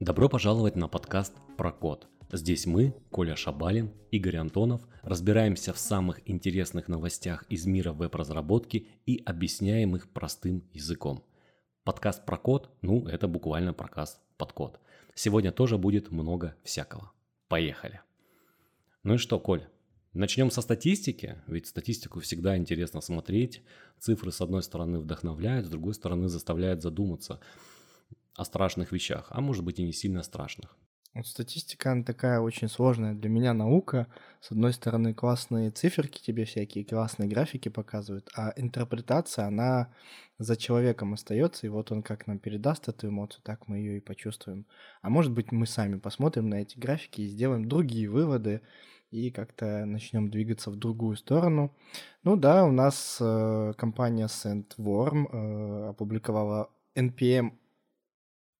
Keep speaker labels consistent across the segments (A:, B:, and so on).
A: Добро пожаловать на подкаст про код. Здесь мы, Коля Шабалин, Игорь Антонов, разбираемся в самых интересных новостях из мира веб-разработки и объясняем их простым языком. Подкаст про код, ну это буквально подкаст под код. Сегодня тоже будет много всякого. Поехали. Ну и что, Коль, начнем со статистики, ведь статистику всегда интересно смотреть. Цифры с одной стороны вдохновляют, с другой стороны заставляют задуматься о страшных вещах, а может быть и не сильно страшных.
B: Вот статистика, она такая очень сложная для меня наука. С одной стороны, классные циферки тебе всякие, классные графики показывают, а интерпретация, она за человеком остается, и вот он как нам передаст эту эмоцию, так мы ее и почувствуем. А может быть, мы сами посмотрим на эти графики и сделаем другие выводы, и как-то начнем двигаться в другую сторону. Ну да, у нас э, компания SendWorm э, опубликовала NPM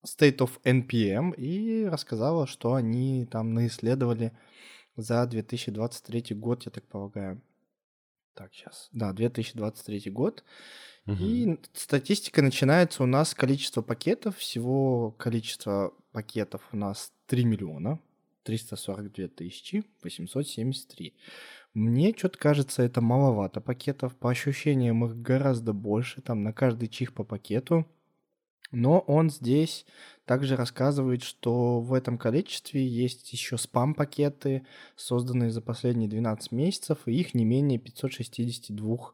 B: State of NPM и рассказала, что они там наисследовали за 2023 год, я так полагаю. Так, сейчас. Да, 2023 год. Угу. И статистика начинается у нас количество пакетов. Всего количество пакетов у нас 3 миллиона 342 тысячи 873. Мне что-то кажется, это маловато пакетов. По ощущениям их гораздо больше. Там на каждый чих по пакету. Но он здесь также рассказывает, что в этом количестве есть еще спам-пакеты, созданные за последние 12 месяцев, и их не менее 562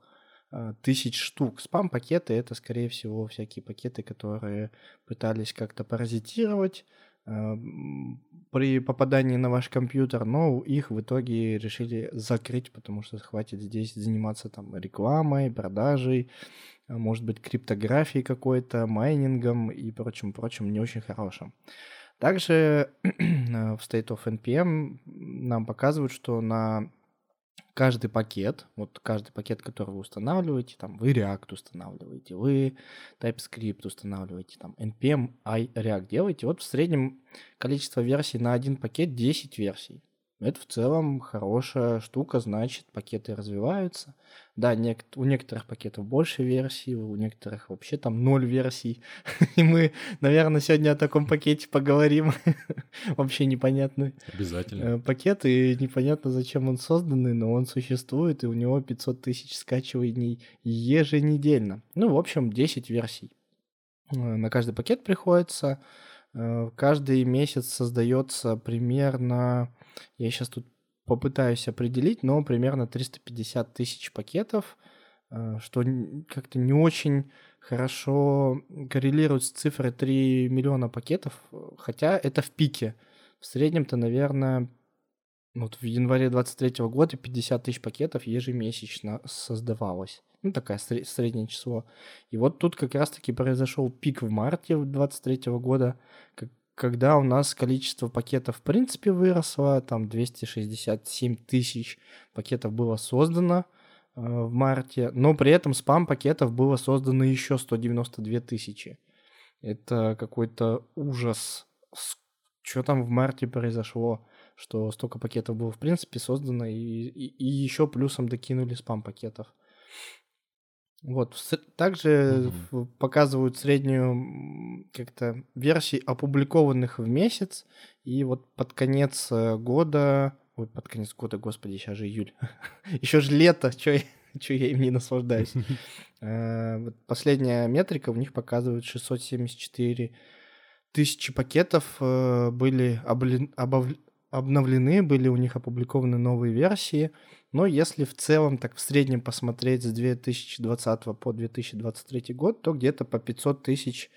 B: а, тысяч штук. Спам-пакеты — это, скорее всего, всякие пакеты, которые пытались как-то паразитировать при попадании на ваш компьютер, но их в итоге решили закрыть, потому что хватит здесь заниматься там рекламой, продажей, а, может быть, криптографией какой-то, майнингом и прочим-прочим не очень хорошим. Также в State of NPM нам показывают, что на каждый пакет, вот каждый пакет, который вы устанавливаете, там вы React устанавливаете, вы TypeScript устанавливаете, там npm i React делаете, вот в среднем количество версий на один пакет 10 версий. Это в целом хорошая штука, значит, пакеты развиваются. Да, нек- у некоторых пакетов больше версий, у некоторых вообще там ноль версий. И мы, наверное, сегодня о таком пакете поговорим. вообще непонятный
A: Обязательно.
B: Э, пакет, и непонятно, зачем он созданный, но он существует, и у него 500 тысяч скачиваний еженедельно. Ну, в общем, 10 версий. Э, на каждый пакет приходится. Э, каждый месяц создается примерно я сейчас тут попытаюсь определить, но примерно 350 тысяч пакетов, э, что как-то не очень хорошо коррелирует с цифрой 3 миллиона пакетов, хотя это в пике. В среднем-то, наверное, вот в январе 23 года 50 тысяч пакетов ежемесячно создавалось. Ну, такое среднее число. И вот тут как раз-таки произошел пик в марте 23 года, когда у нас количество пакетов в принципе выросло, там 267 тысяч пакетов было создано э, в марте, но при этом спам-пакетов было создано еще 192 тысячи. Это какой-то ужас. Что там в марте произошло, что столько пакетов было в принципе создано, и, и, и еще плюсом докинули спам-пакетов. Вот. Также mm-hmm. показывают среднюю как-то версии опубликованных в месяц. И вот под конец э, года... Ой, под конец года, господи, сейчас же июль. Еще же лето, что я, что я им не наслаждаюсь. Э, последняя метрика в них показывает 674 тысячи пакетов э, были обновлены, были у них опубликованы новые версии. Но если в целом так в среднем посмотреть с 2020 по 2023 год, то где-то по 500 тысяч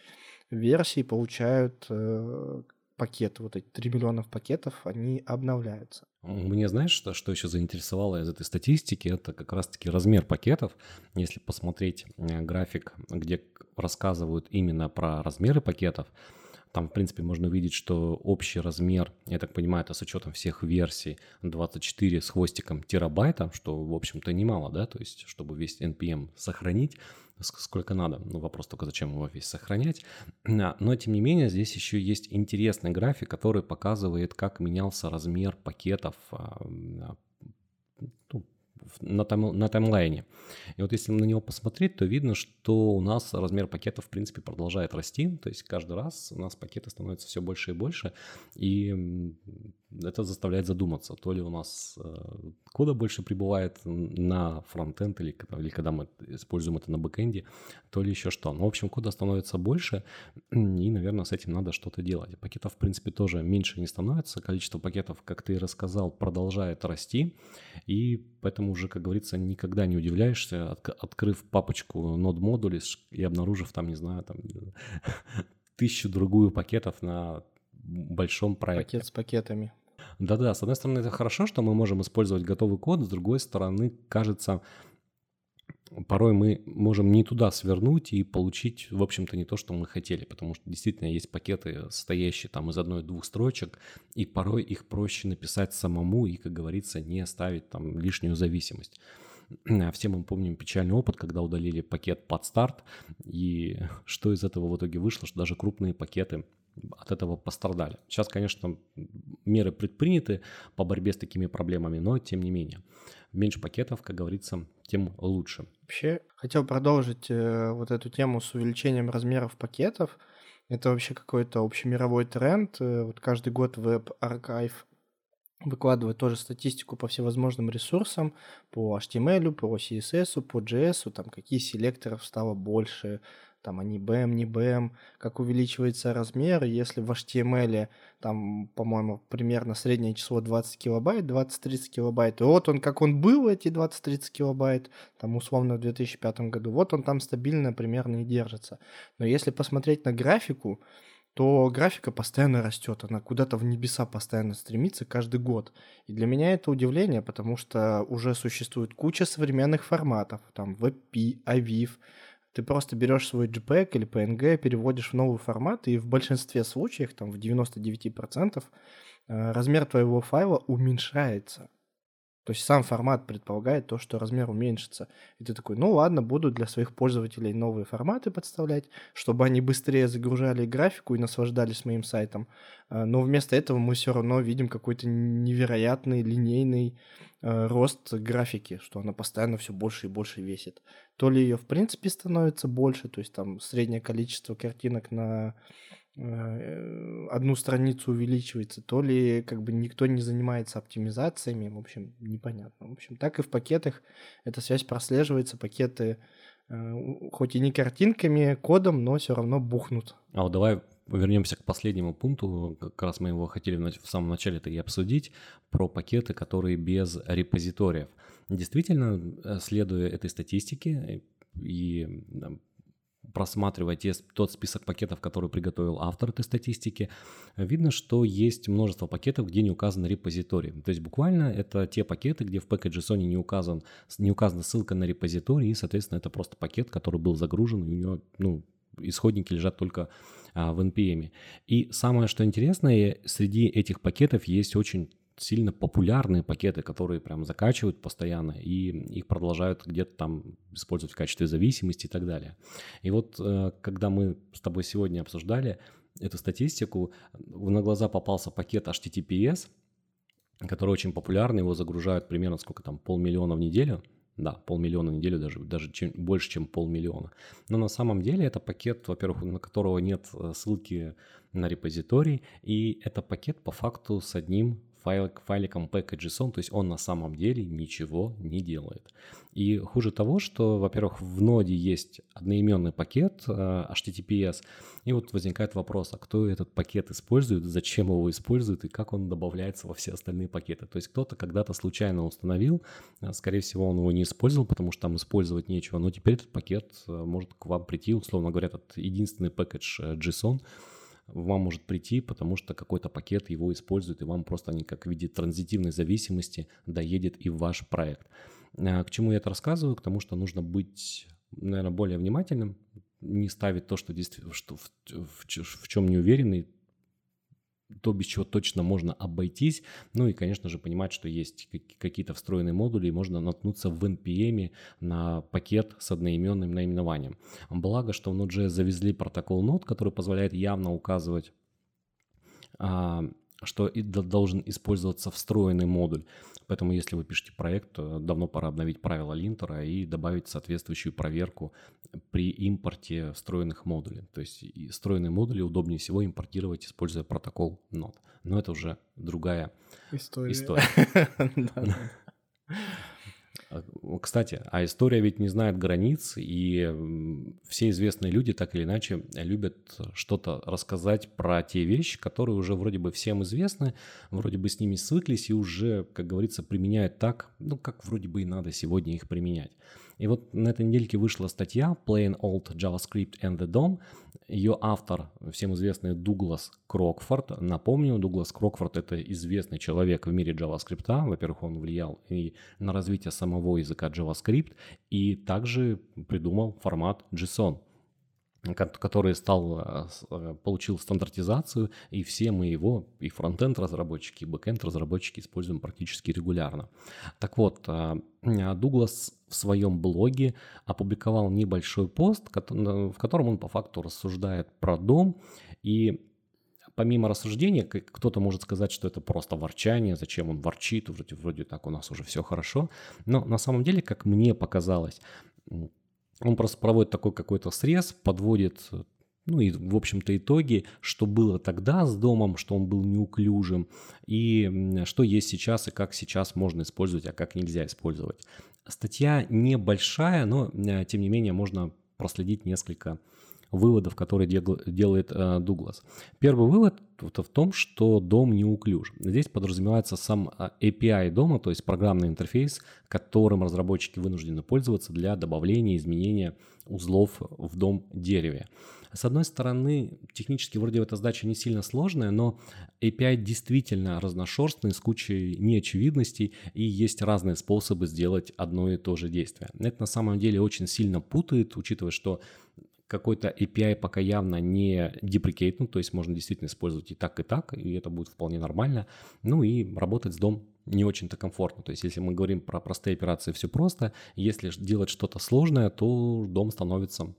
B: версий получают э, пакеты, вот эти 3 миллионов пакетов, они обновляются.
A: Мне знаешь, что, что еще заинтересовало из этой статистики, это как раз-таки размер пакетов. Если посмотреть э, график, где рассказывают именно про размеры пакетов, там, в принципе, можно увидеть, что общий размер, я так понимаю, это с учетом всех версий 24 с хвостиком терабайта, что, в общем-то, немало, да, то есть, чтобы весь NPM сохранить, сколько надо. Ну, вопрос только, зачем его весь сохранять. Но, тем не менее, здесь еще есть интересный график, который показывает, как менялся размер пакетов а, ну, на, тайм, на таймлайне. И вот если на него посмотреть, то видно, что у нас размер пакета, в принципе, продолжает расти. То есть каждый раз у нас пакеты становятся все больше и больше. И это заставляет задуматься, то ли у нас э, кода больше прибывает на фронтенд или, или когда мы используем это на бэкэнде, то ли еще что. Но, в общем, кода становится больше, и, наверное, с этим надо что-то делать. Пакетов, в принципе, тоже меньше не становится. Количество пакетов, как ты рассказал, продолжает расти, и поэтому уже, как говорится, никогда не удивляешься, открыв папочку node модули и обнаружив там, не знаю, там тысячу другую пакетов на большом проекте.
B: Пакет с пакетами.
A: Да-да, с одной стороны, это хорошо, что мы можем использовать готовый код, с другой стороны, кажется, порой мы можем не туда свернуть и получить, в общем-то, не то, что мы хотели, потому что действительно есть пакеты, состоящие там из одной-двух строчек, и порой их проще написать самому и, как говорится, не оставить там лишнюю зависимость. Все мы помним печальный опыт, когда удалили пакет под старт, и что из этого в итоге вышло, что даже крупные пакеты от этого пострадали. Сейчас, конечно, меры предприняты по борьбе с такими проблемами, но тем не менее. Меньше пакетов, как говорится, тем лучше.
B: Вообще, хотел продолжить э, вот эту тему с увеличением размеров пакетов. Это вообще какой-то общемировой тренд. Э, вот каждый год Archive выкладывает тоже статистику по всевозможным ресурсам, по HTML, по CSS, по JS, там какие селекторов стало больше, там они BM, не BM, как увеличивается размер, если в HTML там, по-моему, примерно среднее число 20 килобайт, 20-30 килобайт, и вот он, как он был, эти 20-30 килобайт, там, условно, в 2005 году, вот он там стабильно примерно и держится. Но если посмотреть на графику, то графика постоянно растет, она куда-то в небеса постоянно стремится каждый год. И для меня это удивление, потому что уже существует куча современных форматов, там WebP, AVIF, ты просто берешь свой JPEG или PNG, переводишь в новый формат, и в большинстве случаев, там в 99%, э, размер твоего файла уменьшается. То есть сам формат предполагает то, что размер уменьшится. И ты такой, ну ладно, буду для своих пользователей новые форматы подставлять, чтобы они быстрее загружали графику и наслаждались моим сайтом. Э, но вместо этого мы все равно видим какой-то невероятный линейный Э, рост графики, что она постоянно все больше и больше весит. То ли ее в принципе становится больше, то есть там среднее количество картинок на одну страницу увеличивается, то ли как бы никто не занимается оптимизациями, в общем, непонятно. В общем, так и в пакетах эта связь прослеживается, пакеты э, хоть и не картинками, кодом, но все равно бухнут.
A: А вот давай вернемся к последнему пункту, как раз мы его хотели в самом начале это и обсудить, про пакеты, которые без репозиториев. Действительно, э, следуя этой статистике и просматривая те, тот список пакетов, который приготовил автор этой статистики, видно, что есть множество пакетов, где не указан репозиторий. То есть буквально это те пакеты, где в package.json не, указан, не указана ссылка на репозиторий, и, соответственно, это просто пакет, который был загружен, и у него ну, исходники лежат только а, в NPM. И самое, что интересное, среди этих пакетов есть очень сильно популярные пакеты, которые прям закачивают постоянно и их продолжают где-то там использовать в качестве зависимости и так далее. И вот э, когда мы с тобой сегодня обсуждали эту статистику, на глаза попался пакет HTTPS, который очень популярный, его загружают примерно сколько там, полмиллиона в неделю – да, полмиллиона в неделю, даже, даже чем, больше, чем полмиллиона. Но на самом деле это пакет, во-первых, на которого нет э, ссылки на репозиторий, и это пакет по факту с одним файл, файликом package.json, то есть он на самом деле ничего не делает. И хуже того, что, во-первых, в ноде есть одноименный пакет э, HTTPS, и вот возникает вопрос, а кто этот пакет использует, зачем его использует и как он добавляется во все остальные пакеты. То есть кто-то когда-то случайно установил, э, скорее всего, он его не использовал, потому что там использовать нечего, но теперь этот пакет э, может к вам прийти, условно говоря, этот единственный пакет JSON, вам может прийти, потому что какой-то пакет его использует, и вам просто они как в виде транзитивной зависимости доедет и в ваш проект. А, к чему я это рассказываю? К тому, что нужно быть, наверное, более внимательным, не ставить то, что, действительно, что в, в, в чем не уверенный, то, без чего точно можно обойтись. Ну и, конечно же, понимать, что есть какие-то встроенные модули, и можно наткнуться в NPM на пакет с одноименным наименованием. Благо, что в Node.js завезли протокол Node, который позволяет явно указывать а, что и должен использоваться встроенный модуль. Поэтому, если вы пишете проект, то давно пора обновить правила линтера и добавить соответствующую проверку при импорте встроенных модулей. То есть встроенные модули удобнее всего импортировать, используя протокол NOT. Но это уже другая история. история. А, кстати, а история ведь не знает границ, и все известные люди так или иначе любят что-то рассказать про те вещи, которые уже вроде бы всем известны, вроде бы с ними свыклись и уже, как говорится, применяют так, ну, как вроде бы и надо сегодня их применять. И вот на этой недельке вышла статья Plain Old JavaScript and the DOM. Ее автор, всем известный Дуглас Крокфорд. Напомню, Дуглас Крокфорд – это известный человек в мире JavaScript. Во-первых, он влиял и на развитие самого языка JavaScript, и также придумал формат JSON который стал, э, э, получил стандартизацию, и все мы его, и фронтенд разработчики, и бэкенд разработчики используем практически регулярно. Так вот, э, Дуглас в своем блоге опубликовал небольшой пост, в котором он по факту рассуждает про дом, и помимо рассуждения, кто-то может сказать, что это просто ворчание, зачем он ворчит, вроде, вроде так у нас уже все хорошо. Но на самом деле, как мне показалось, он просто проводит такой какой-то срез, подводит, ну и, в общем-то, итоги, что было тогда с домом, что он был неуклюжим, и что есть сейчас, и как сейчас можно использовать, а как нельзя использовать. Статья небольшая, но, э, тем не менее, можно проследить несколько выводов, которые делает э, Дуглас. Первый вывод в том, что дом неуклюж. Здесь подразумевается сам э, API дома, то есть программный интерфейс, которым разработчики вынуждены пользоваться для добавления, изменения узлов в дом дереве. С одной стороны, технически вроде эта задача не сильно сложная, но API действительно разношерстный, с кучей неочевидностей, и есть разные способы сделать одно и то же действие. Это на самом деле очень сильно путает, учитывая, что какой-то API пока явно не деприкейтнут, то есть можно действительно использовать и так, и так, и это будет вполне нормально. Ну и работать с дом не очень-то комфортно. То есть если мы говорим про простые операции, все просто. Если делать что-то сложное, то дом становится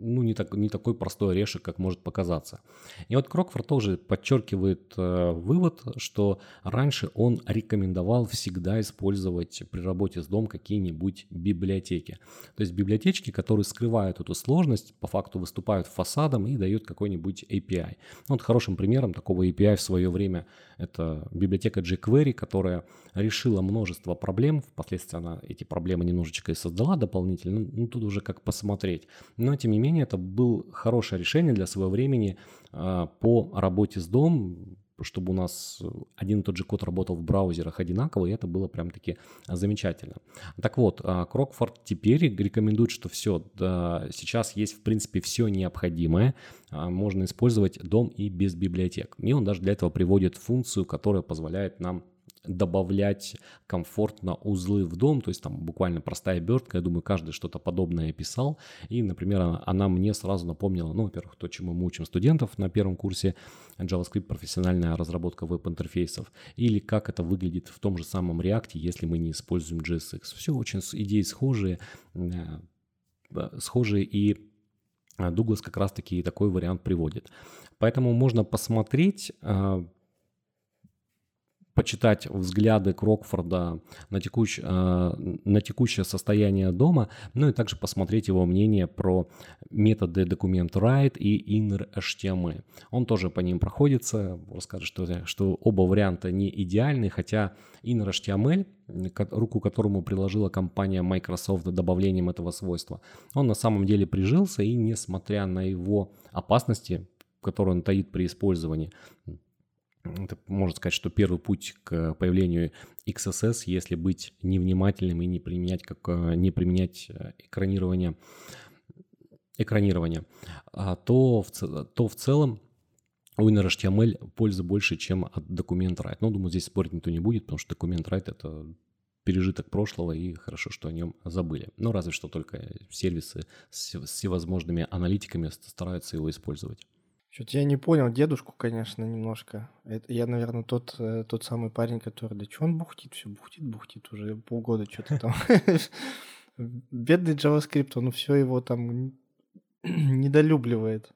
A: ну, не, так, не такой простой орешек, как может показаться. И вот Крокфорд тоже подчеркивает э, вывод, что раньше он рекомендовал всегда использовать при работе с дом какие-нибудь библиотеки. То есть библиотечки, которые скрывают эту сложность, по факту выступают фасадом и дают какой-нибудь API. Ну, вот хорошим примером такого API в свое время это библиотека jQuery, которая решила множество проблем. Впоследствии она эти проблемы немножечко и создала дополнительно. Ну, тут уже как посмотреть. Но, тем не менее, это было хорошее решение для своего времени а, по работе с домом, чтобы у нас один и тот же код работал в браузерах одинаково, и это было прям-таки замечательно. Так вот, а, Крокфорд теперь рекомендует, что все, да, сейчас есть в принципе все необходимое, а, можно использовать дом и без библиотек. И он даже для этого приводит функцию, которая позволяет нам добавлять комфортно узлы в дом, то есть там буквально простая обертка, я думаю, каждый что-то подобное писал, и, например, она, мне сразу напомнила, ну, во-первых, то, чему мы учим студентов на первом курсе. JavaScript профессиональная разработка веб-интерфейсов, или как это выглядит в том же самом React, если мы не используем JSX. Все очень идеи схожие, э, схожие и Дуглас как раз-таки такой вариант приводит. Поэтому можно посмотреть, э, почитать взгляды Крокфорда на, текущ, э, на текущее состояние дома, ну и также посмотреть его мнение про методы документ write и inner HTML. Он тоже по ним проходится, расскажет, что, что оба варианта не идеальны, хотя inner HTML, руку которому приложила компания Microsoft добавлением этого свойства, он на самом деле прижился и несмотря на его опасности, которые он таит при использовании, это можно сказать, что первый путь к появлению XSS, если быть невнимательным и не применять, как, э, не применять э, экранирование, экранирование а, то, в, то в целом у InnerHTML пользы больше, чем от документ write. Но, думаю, здесь спорить никто не будет, потому что документ write — это пережиток прошлого, и хорошо, что о нем забыли. Но разве что только сервисы с всевозможными аналитиками стараются его использовать.
B: Что-то я не понял дедушку, конечно, немножко. Это я, наверное, тот, э, тот самый парень, который, да что он бухтит, все бухтит, бухтит уже полгода что-то там. Бедный JavaScript, он все его там недолюбливает.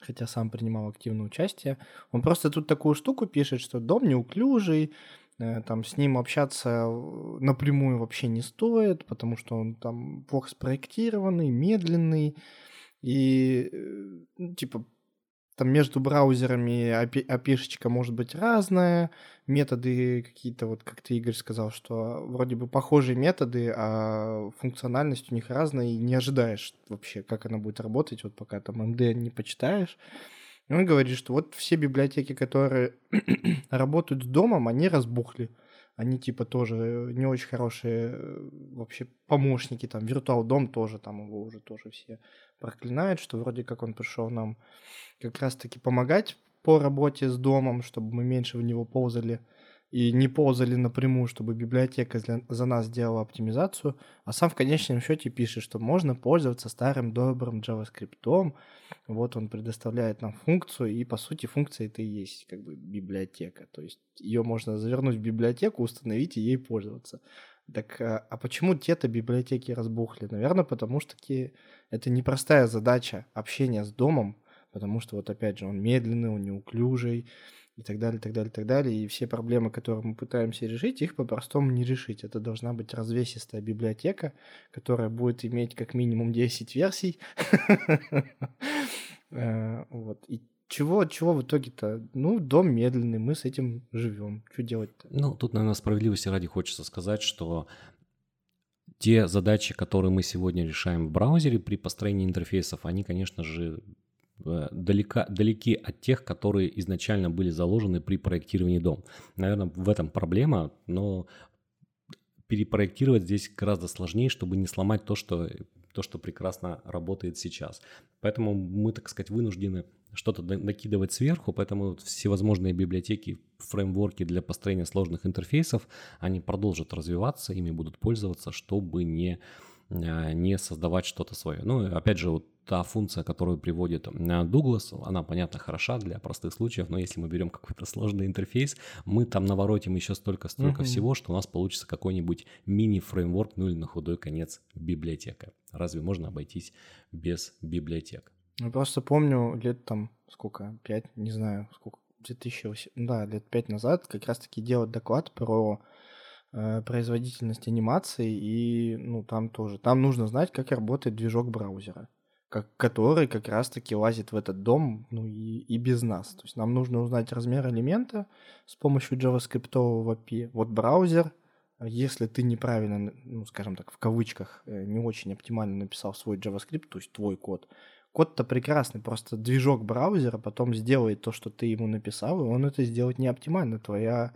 B: хотя сам принимал активное участие. Он просто тут такую штуку пишет, что дом неуклюжий, э, там с ним общаться напрямую вообще не стоит, потому что он там плохо спроектированный, медленный, и э, ну, типа там между браузерами API может быть разная, методы какие-то, вот как ты, Игорь, сказал, что вроде бы похожие методы, а функциональность у них разная, и не ожидаешь вообще, как она будет работать, вот пока там MD не почитаешь. И он говорит, что вот все библиотеки, которые работают с домом, они разбухли. Они типа тоже не очень хорошие э, вообще помощники, там, Virtual Дом тоже, там его уже тоже все проклинают, что вроде как он пришел нам как раз-таки помогать по работе с домом, чтобы мы меньше в него ползали и не ползали напрямую, чтобы библиотека за нас делала оптимизацию, а сам в конечном счете пишет, что можно пользоваться старым добрым JavaScript. Вот он предоставляет нам функцию, и по сути функция это и есть как бы библиотека. То есть ее можно завернуть в библиотеку, установить и ей пользоваться. Так, а, а почему те-то библиотеки разбухли? Наверное, потому что это непростая задача общения с домом, потому что вот опять же он медленный, он неуклюжий и так далее, так далее, так далее. И все проблемы, которые мы пытаемся решить, их по-простому не решить. Это должна быть развесистая библиотека, которая будет иметь как минимум 10 версий. Э, вот. И чего, чего в итоге-то? Ну, дом медленный, мы с этим живем. Что делать-то?
A: Ну, тут, наверное, справедливости ради хочется сказать, что те задачи, которые мы сегодня решаем в браузере при построении интерфейсов, они, конечно же, далека, далеки от тех, которые изначально были заложены при проектировании дома. Наверное, в этом проблема, но перепроектировать здесь гораздо сложнее, чтобы не сломать то, что, то, что прекрасно работает сейчас. Поэтому мы, так сказать, вынуждены что-то накидывать сверху, поэтому всевозможные библиотеки, фреймворки для построения сложных интерфейсов, они продолжат развиваться, ими будут пользоваться, чтобы не, э, не создавать что-то свое. Ну, опять же, вот та функция, которую приводит э, Дуглас, она, понятно, хороша для простых случаев, но если мы берем какой-то сложный интерфейс, мы там наворотим еще столько-столько uh-huh. всего, что у нас получится какой-нибудь мини-фреймворк, ну или на худой конец библиотека. Разве можно обойтись без библиотек?
B: Я просто помню лет там, сколько, пять, не знаю, сколько, 2008, да, лет пять назад как раз-таки делать доклад про э, производительность анимации, и, ну, там тоже, там нужно знать, как работает движок браузера как, который как раз-таки лазит в этот дом, ну и, и без нас. То есть нам нужно узнать размер элемента с помощью JavaScript API. Вот браузер, если ты неправильно, ну скажем так, в кавычках, э, не очень оптимально написал свой JavaScript, то есть твой код, код-то прекрасный, просто движок браузера потом сделает то, что ты ему написал, и он это сделать не оптимально. Твоя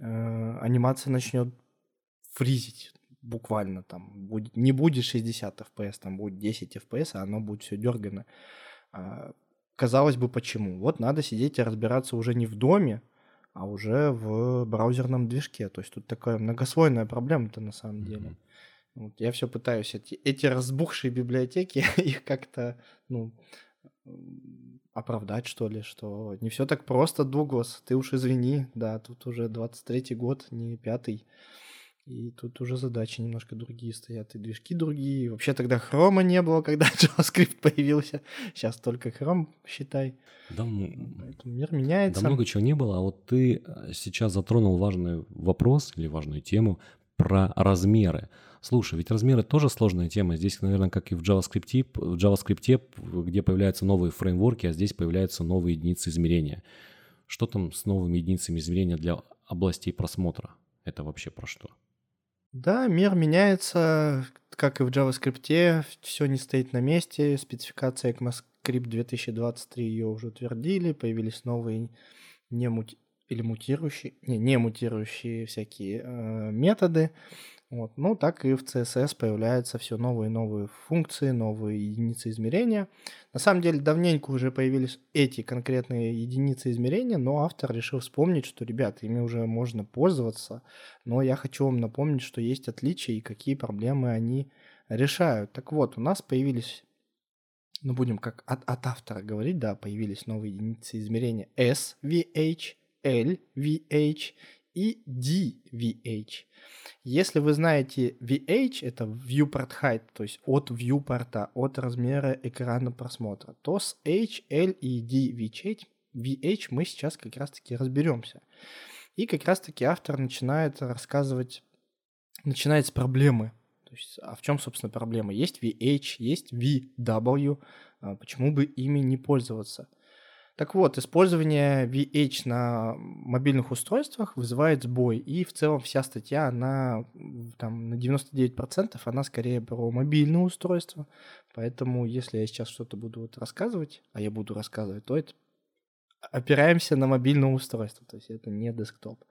B: э, анимация начнет фризить буквально там будет, не будет 60 FPS, там будет 10 FPS, а оно будет все дергано. А, казалось бы, почему? Вот надо сидеть и разбираться уже не в доме, а уже в браузерном движке. То есть тут такая многослойная проблема-то на самом mm-hmm. деле. Вот я все пытаюсь эти, эти разбухшие библиотеки, их как-то, ну, оправдать, что ли, что не все так просто, Дуглас, ты уж извини, да, тут уже 23-й год, не пятый. И тут уже задачи немножко другие стоят, и движки другие. Вообще тогда хрома не было, когда JavaScript появился. Сейчас только хром, считай.
A: Да,
B: Поэтому мир меняется.
A: Да много чего не было, а вот ты э, сейчас затронул важный вопрос или важную тему про размеры. Слушай, ведь размеры тоже сложная тема. Здесь, наверное, как и в JavaScript, в JavaScript, где появляются новые фреймворки, а здесь появляются новые единицы измерения. Что там с новыми единицами измерения для областей просмотра? Это вообще про что?
B: Да, мир меняется, как и в JavaScript, все не стоит на месте. Спецификация ECMAScript 2023 ее уже утвердили, появились новые не мути... или мутирующие, не, не мутирующие всякие э, методы. Вот. Ну, так и в CSS появляются все новые и новые функции, новые единицы измерения. На самом деле, давненько уже появились эти конкретные единицы измерения, но автор решил вспомнить, что, ребят, ими уже можно пользоваться, но я хочу вам напомнить, что есть отличия и какие проблемы они решают. Так вот, у нас появились, ну, будем как от, от автора говорить, да, появились новые единицы измерения SVH, LVH и DVH. Если вы знаете VH, это viewport height, то есть от viewport, от размера экрана просмотра, то с H, L и DVH VH мы сейчас как раз-таки разберемся. И как раз-таки автор начинает рассказывать, начинает с проблемы. То есть, а в чем, собственно, проблема? Есть VH, есть VW, а почему бы ими не пользоваться? Так вот, использование VH на мобильных устройствах вызывает сбой, и в целом вся статья, она там на 99% она скорее про мобильное устройство, поэтому если я сейчас что-то буду вот рассказывать, а я буду рассказывать, то это опираемся на мобильное устройство, то есть это не десктоп.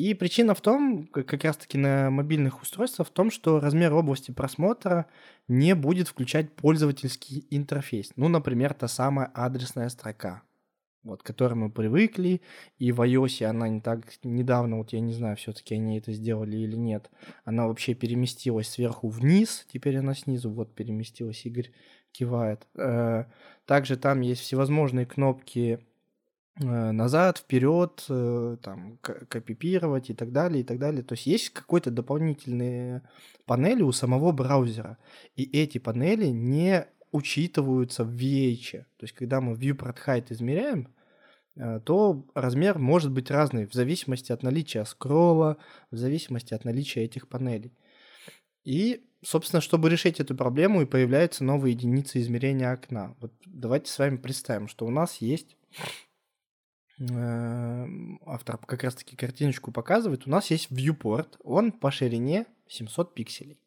B: И причина в том, как раз-таки на мобильных устройствах, в том, что размер области просмотра не будет включать пользовательский интерфейс. Ну, например, та самая адресная строка, вот, к которой мы привыкли, и в iOS она не так недавно, вот я не знаю, все-таки они это сделали или нет, она вообще переместилась сверху вниз, теперь она снизу, вот переместилась, Игорь кивает. Э, также там есть всевозможные кнопки назад, вперед, э, там, копипировать и так далее, и так далее. То есть есть какой-то дополнительные панели у самого браузера, и эти панели не учитываются в VH. То есть когда мы viewport height измеряем, э, то размер может быть разный в зависимости от наличия скролла, в зависимости от наличия этих панелей. И, собственно, чтобы решить эту проблему, и появляются новые единицы измерения окна. Вот давайте с вами представим, что у нас есть автор как раз-таки картиночку показывает, у нас есть viewport, он по ширине 700 пикселей.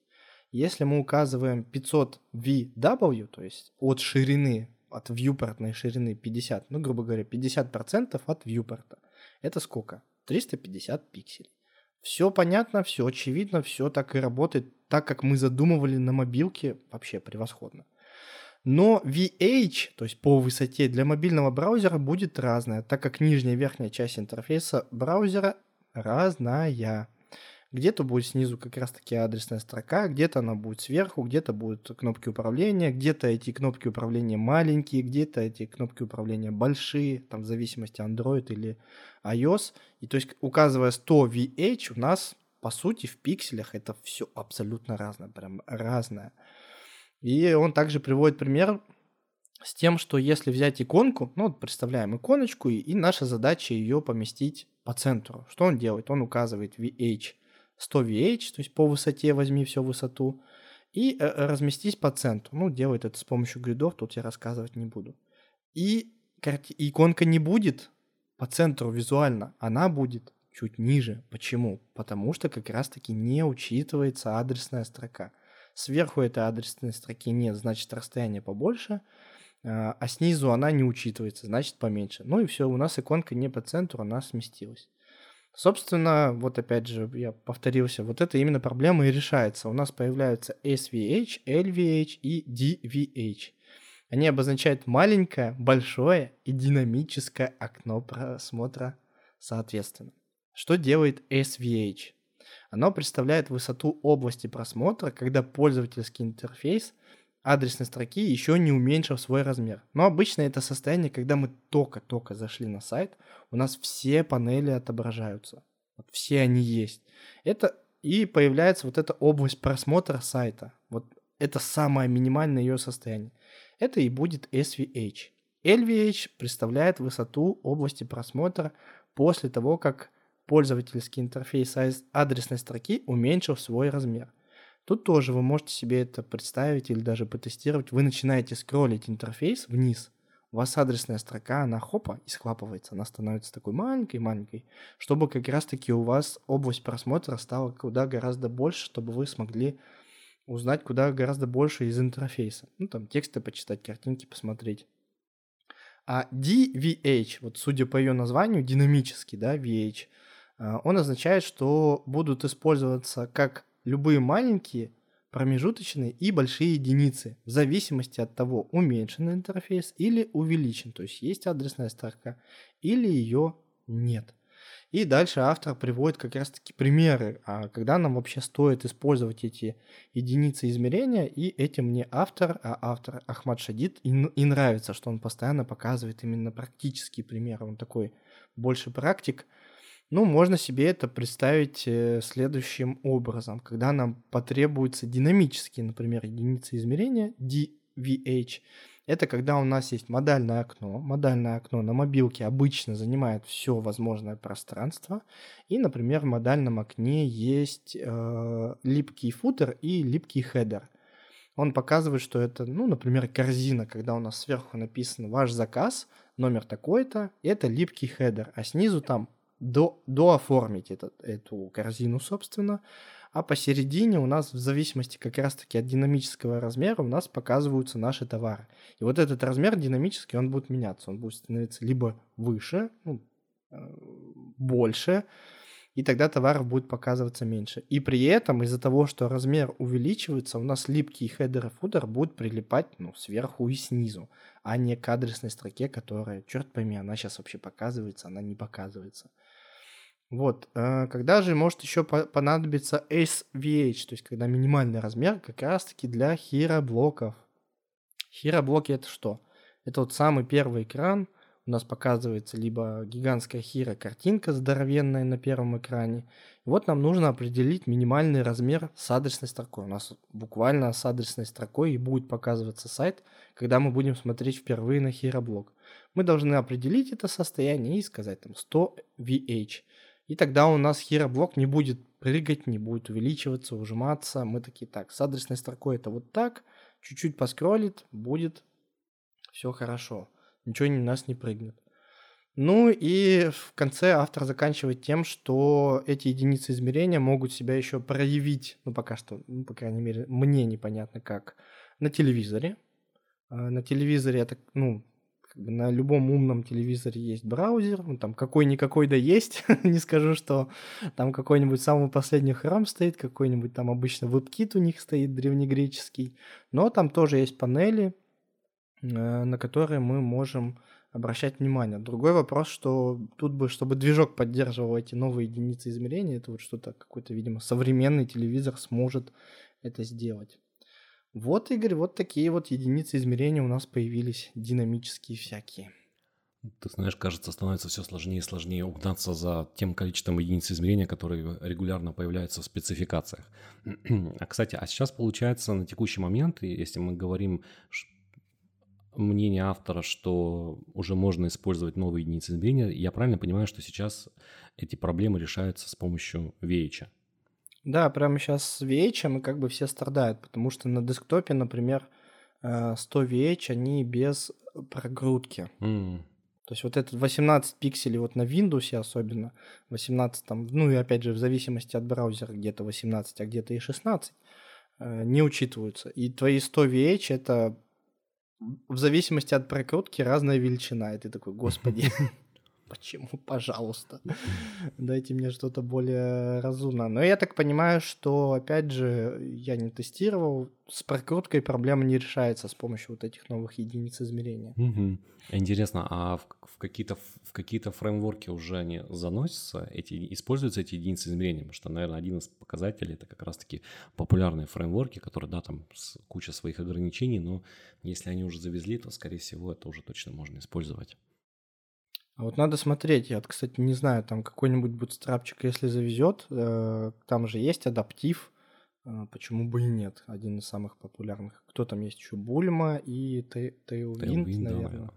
B: Если мы указываем 500 VW, то есть от ширины, от viewport ширины 50, ну, грубо говоря, 50% от viewport, это сколько? 350 пикселей. Все понятно, все очевидно, все так и работает, так как мы задумывали на мобилке, вообще превосходно. Но VH, то есть по высоте для мобильного браузера будет разная, так как нижняя и верхняя часть интерфейса браузера разная. Где-то будет снизу как раз-таки адресная строка, где-то она будет сверху, где-то будут кнопки управления, где-то эти кнопки управления маленькие, где-то эти кнопки управления большие, там в зависимости Android или iOS. И то есть указывая 100 VH, у нас по сути в пикселях это все абсолютно разное, прям разное. И он также приводит пример с тем, что если взять иконку, ну вот представляем иконочку, и, и наша задача ее поместить по центру. Что он делает? Он указывает VH, 100 VH, то есть по высоте возьми всю высоту, и э, разместись по центру. Ну, делает это с помощью гридов, тут я рассказывать не буду. И иконка не будет по центру визуально, она будет чуть ниже. Почему? Потому что как раз-таки не учитывается адресная строка – Сверху этой адресной строки нет, значит расстояние побольше, а, а снизу она не учитывается, значит поменьше. Ну и все, у нас иконка не по центру, она сместилась. Собственно, вот опять же, я повторился, вот это именно проблема и решается. У нас появляются SVH, LVH и DVH. Они обозначают маленькое, большое и динамическое окно просмотра соответственно. Что делает SVH? Оно представляет высоту области просмотра, когда пользовательский интерфейс адресной строки еще не уменьшил свой размер. Но обычно это состояние, когда мы только-только зашли на сайт, у нас все панели отображаются. Вот все они есть. Это и появляется вот эта область просмотра сайта. Вот это самое минимальное ее состояние. Это и будет SVH. LVH представляет высоту области просмотра после того, как пользовательский интерфейс адресной строки уменьшил свой размер. Тут тоже вы можете себе это представить или даже потестировать. Вы начинаете скроллить интерфейс вниз, у вас адресная строка, она хопа и схлапывается, она становится такой маленькой-маленькой, чтобы как раз-таки у вас область просмотра стала куда гораздо больше, чтобы вы смогли узнать куда гораздо больше из интерфейса. Ну, там тексты почитать, картинки посмотреть. А DVH, вот судя по ее названию, динамический, да, VH – он означает, что будут использоваться как любые маленькие, промежуточные и большие единицы, в зависимости от того, уменьшен интерфейс или увеличен, то есть есть адресная строка или ее нет. И дальше автор приводит как раз-таки примеры, а когда нам вообще стоит использовать эти единицы измерения, и этим мне автор, а автор Ахмад Шадид, и, и нравится, что он постоянно показывает именно практические примеры, он такой больше практик, Ну, можно себе это представить э, следующим образом. Когда нам потребуется динамические, например, единицы измерения, DVH, это когда у нас есть модальное окно. Модальное окно на мобилке обычно занимает все возможное пространство. И, например, в модальном окне есть э, липкий футер и липкий хедер. Он показывает, что это, ну, например, корзина, когда у нас сверху написано «Ваш заказ», номер такой-то, это липкий header, а снизу там до, дооформить этот, эту корзину, собственно, а посередине у нас в зависимости как раз-таки от динамического размера у нас показываются наши товары. И вот этот размер динамический, он будет меняться, он будет становиться либо выше, ну, э, больше, и тогда товаров будет показываться меньше. И при этом из-за того, что размер увеличивается, у нас липкий header и footer будут прилипать ну, сверху и снизу, а не к адресной строке, которая, черт пойми, она сейчас вообще показывается, она не показывается. Вот, э, когда же может еще понадобиться SVH, то есть когда минимальный размер как раз-таки для хироблоков. Хироблоки это что? Это вот самый первый экран, у нас показывается либо гигантская хира картинка здоровенная на первом экране. И вот нам нужно определить минимальный размер с адресной строкой. У нас буквально с адресной строкой и будет показываться сайт, когда мы будем смотреть впервые на хироблок. Мы должны определить это состояние и сказать там 100 VH. И тогда у нас хироблок не будет прыгать, не будет увеличиваться, ужиматься. Мы такие, так, с адресной строкой это вот так, чуть-чуть поскролит, будет все хорошо. Ничего у нас не прыгнет. Ну и в конце автор заканчивает тем, что эти единицы измерения могут себя еще проявить, ну пока что, ну, по крайней мере, мне непонятно как, на телевизоре. А, на телевизоре это, ну, на любом умном телевизоре есть браузер, ну, там какой-никакой да есть, не скажу, что там какой-нибудь самый последний храм стоит, какой-нибудь там обычно веб-кит у них стоит древнегреческий, но там тоже есть панели, э, на которые мы можем обращать внимание. Другой вопрос, что тут бы, чтобы движок поддерживал эти новые единицы измерения, это вот что-то, какой-то, видимо, современный телевизор сможет это сделать. Вот, Игорь, вот такие вот единицы измерения у нас появились, динамические всякие.
A: Ты знаешь, кажется, становится все сложнее и сложнее угнаться за тем количеством единиц измерения, которые регулярно появляются в спецификациях. А, кстати, а сейчас получается на текущий момент, если мы говорим мнение автора, что уже можно использовать новые единицы измерения, я правильно понимаю, что сейчас эти проблемы решаются с помощью VH?
B: Да, прямо сейчас с VH и как бы все страдают, потому что на десктопе, например, 100 э, VH, они без прогрудки. Mm. То есть вот этот 18 пикселей вот на Windows особенно, 18 там, ну и опять же в зависимости от браузера где-то 18, а где-то и 16, э, не учитываются. И твои 100 VH это в зависимости от прокрутки разная величина. И ты такой, господи, почему, пожалуйста, дайте мне что-то более разумное. Но я так понимаю, что, опять же, я не тестировал, с прокруткой проблема не решается с помощью вот этих новых единиц измерения.
A: Интересно, а в, в какие-то в какие-то фреймворки уже они заносятся, эти, используются эти единицы измерения? Потому что, наверное, один из показателей это как раз-таки популярные фреймворки, которые, да, там куча своих ограничений, но если они уже завезли, то, скорее всего, это уже точно можно использовать.
B: А вот надо смотреть. Я, кстати, не знаю, там какой-нибудь бутстрапчик, если завезет, э, там же есть адаптив. Э, почему бы и нет? Один из самых популярных. Кто там есть еще? Бульма и Tailwind, Tailwind наверное.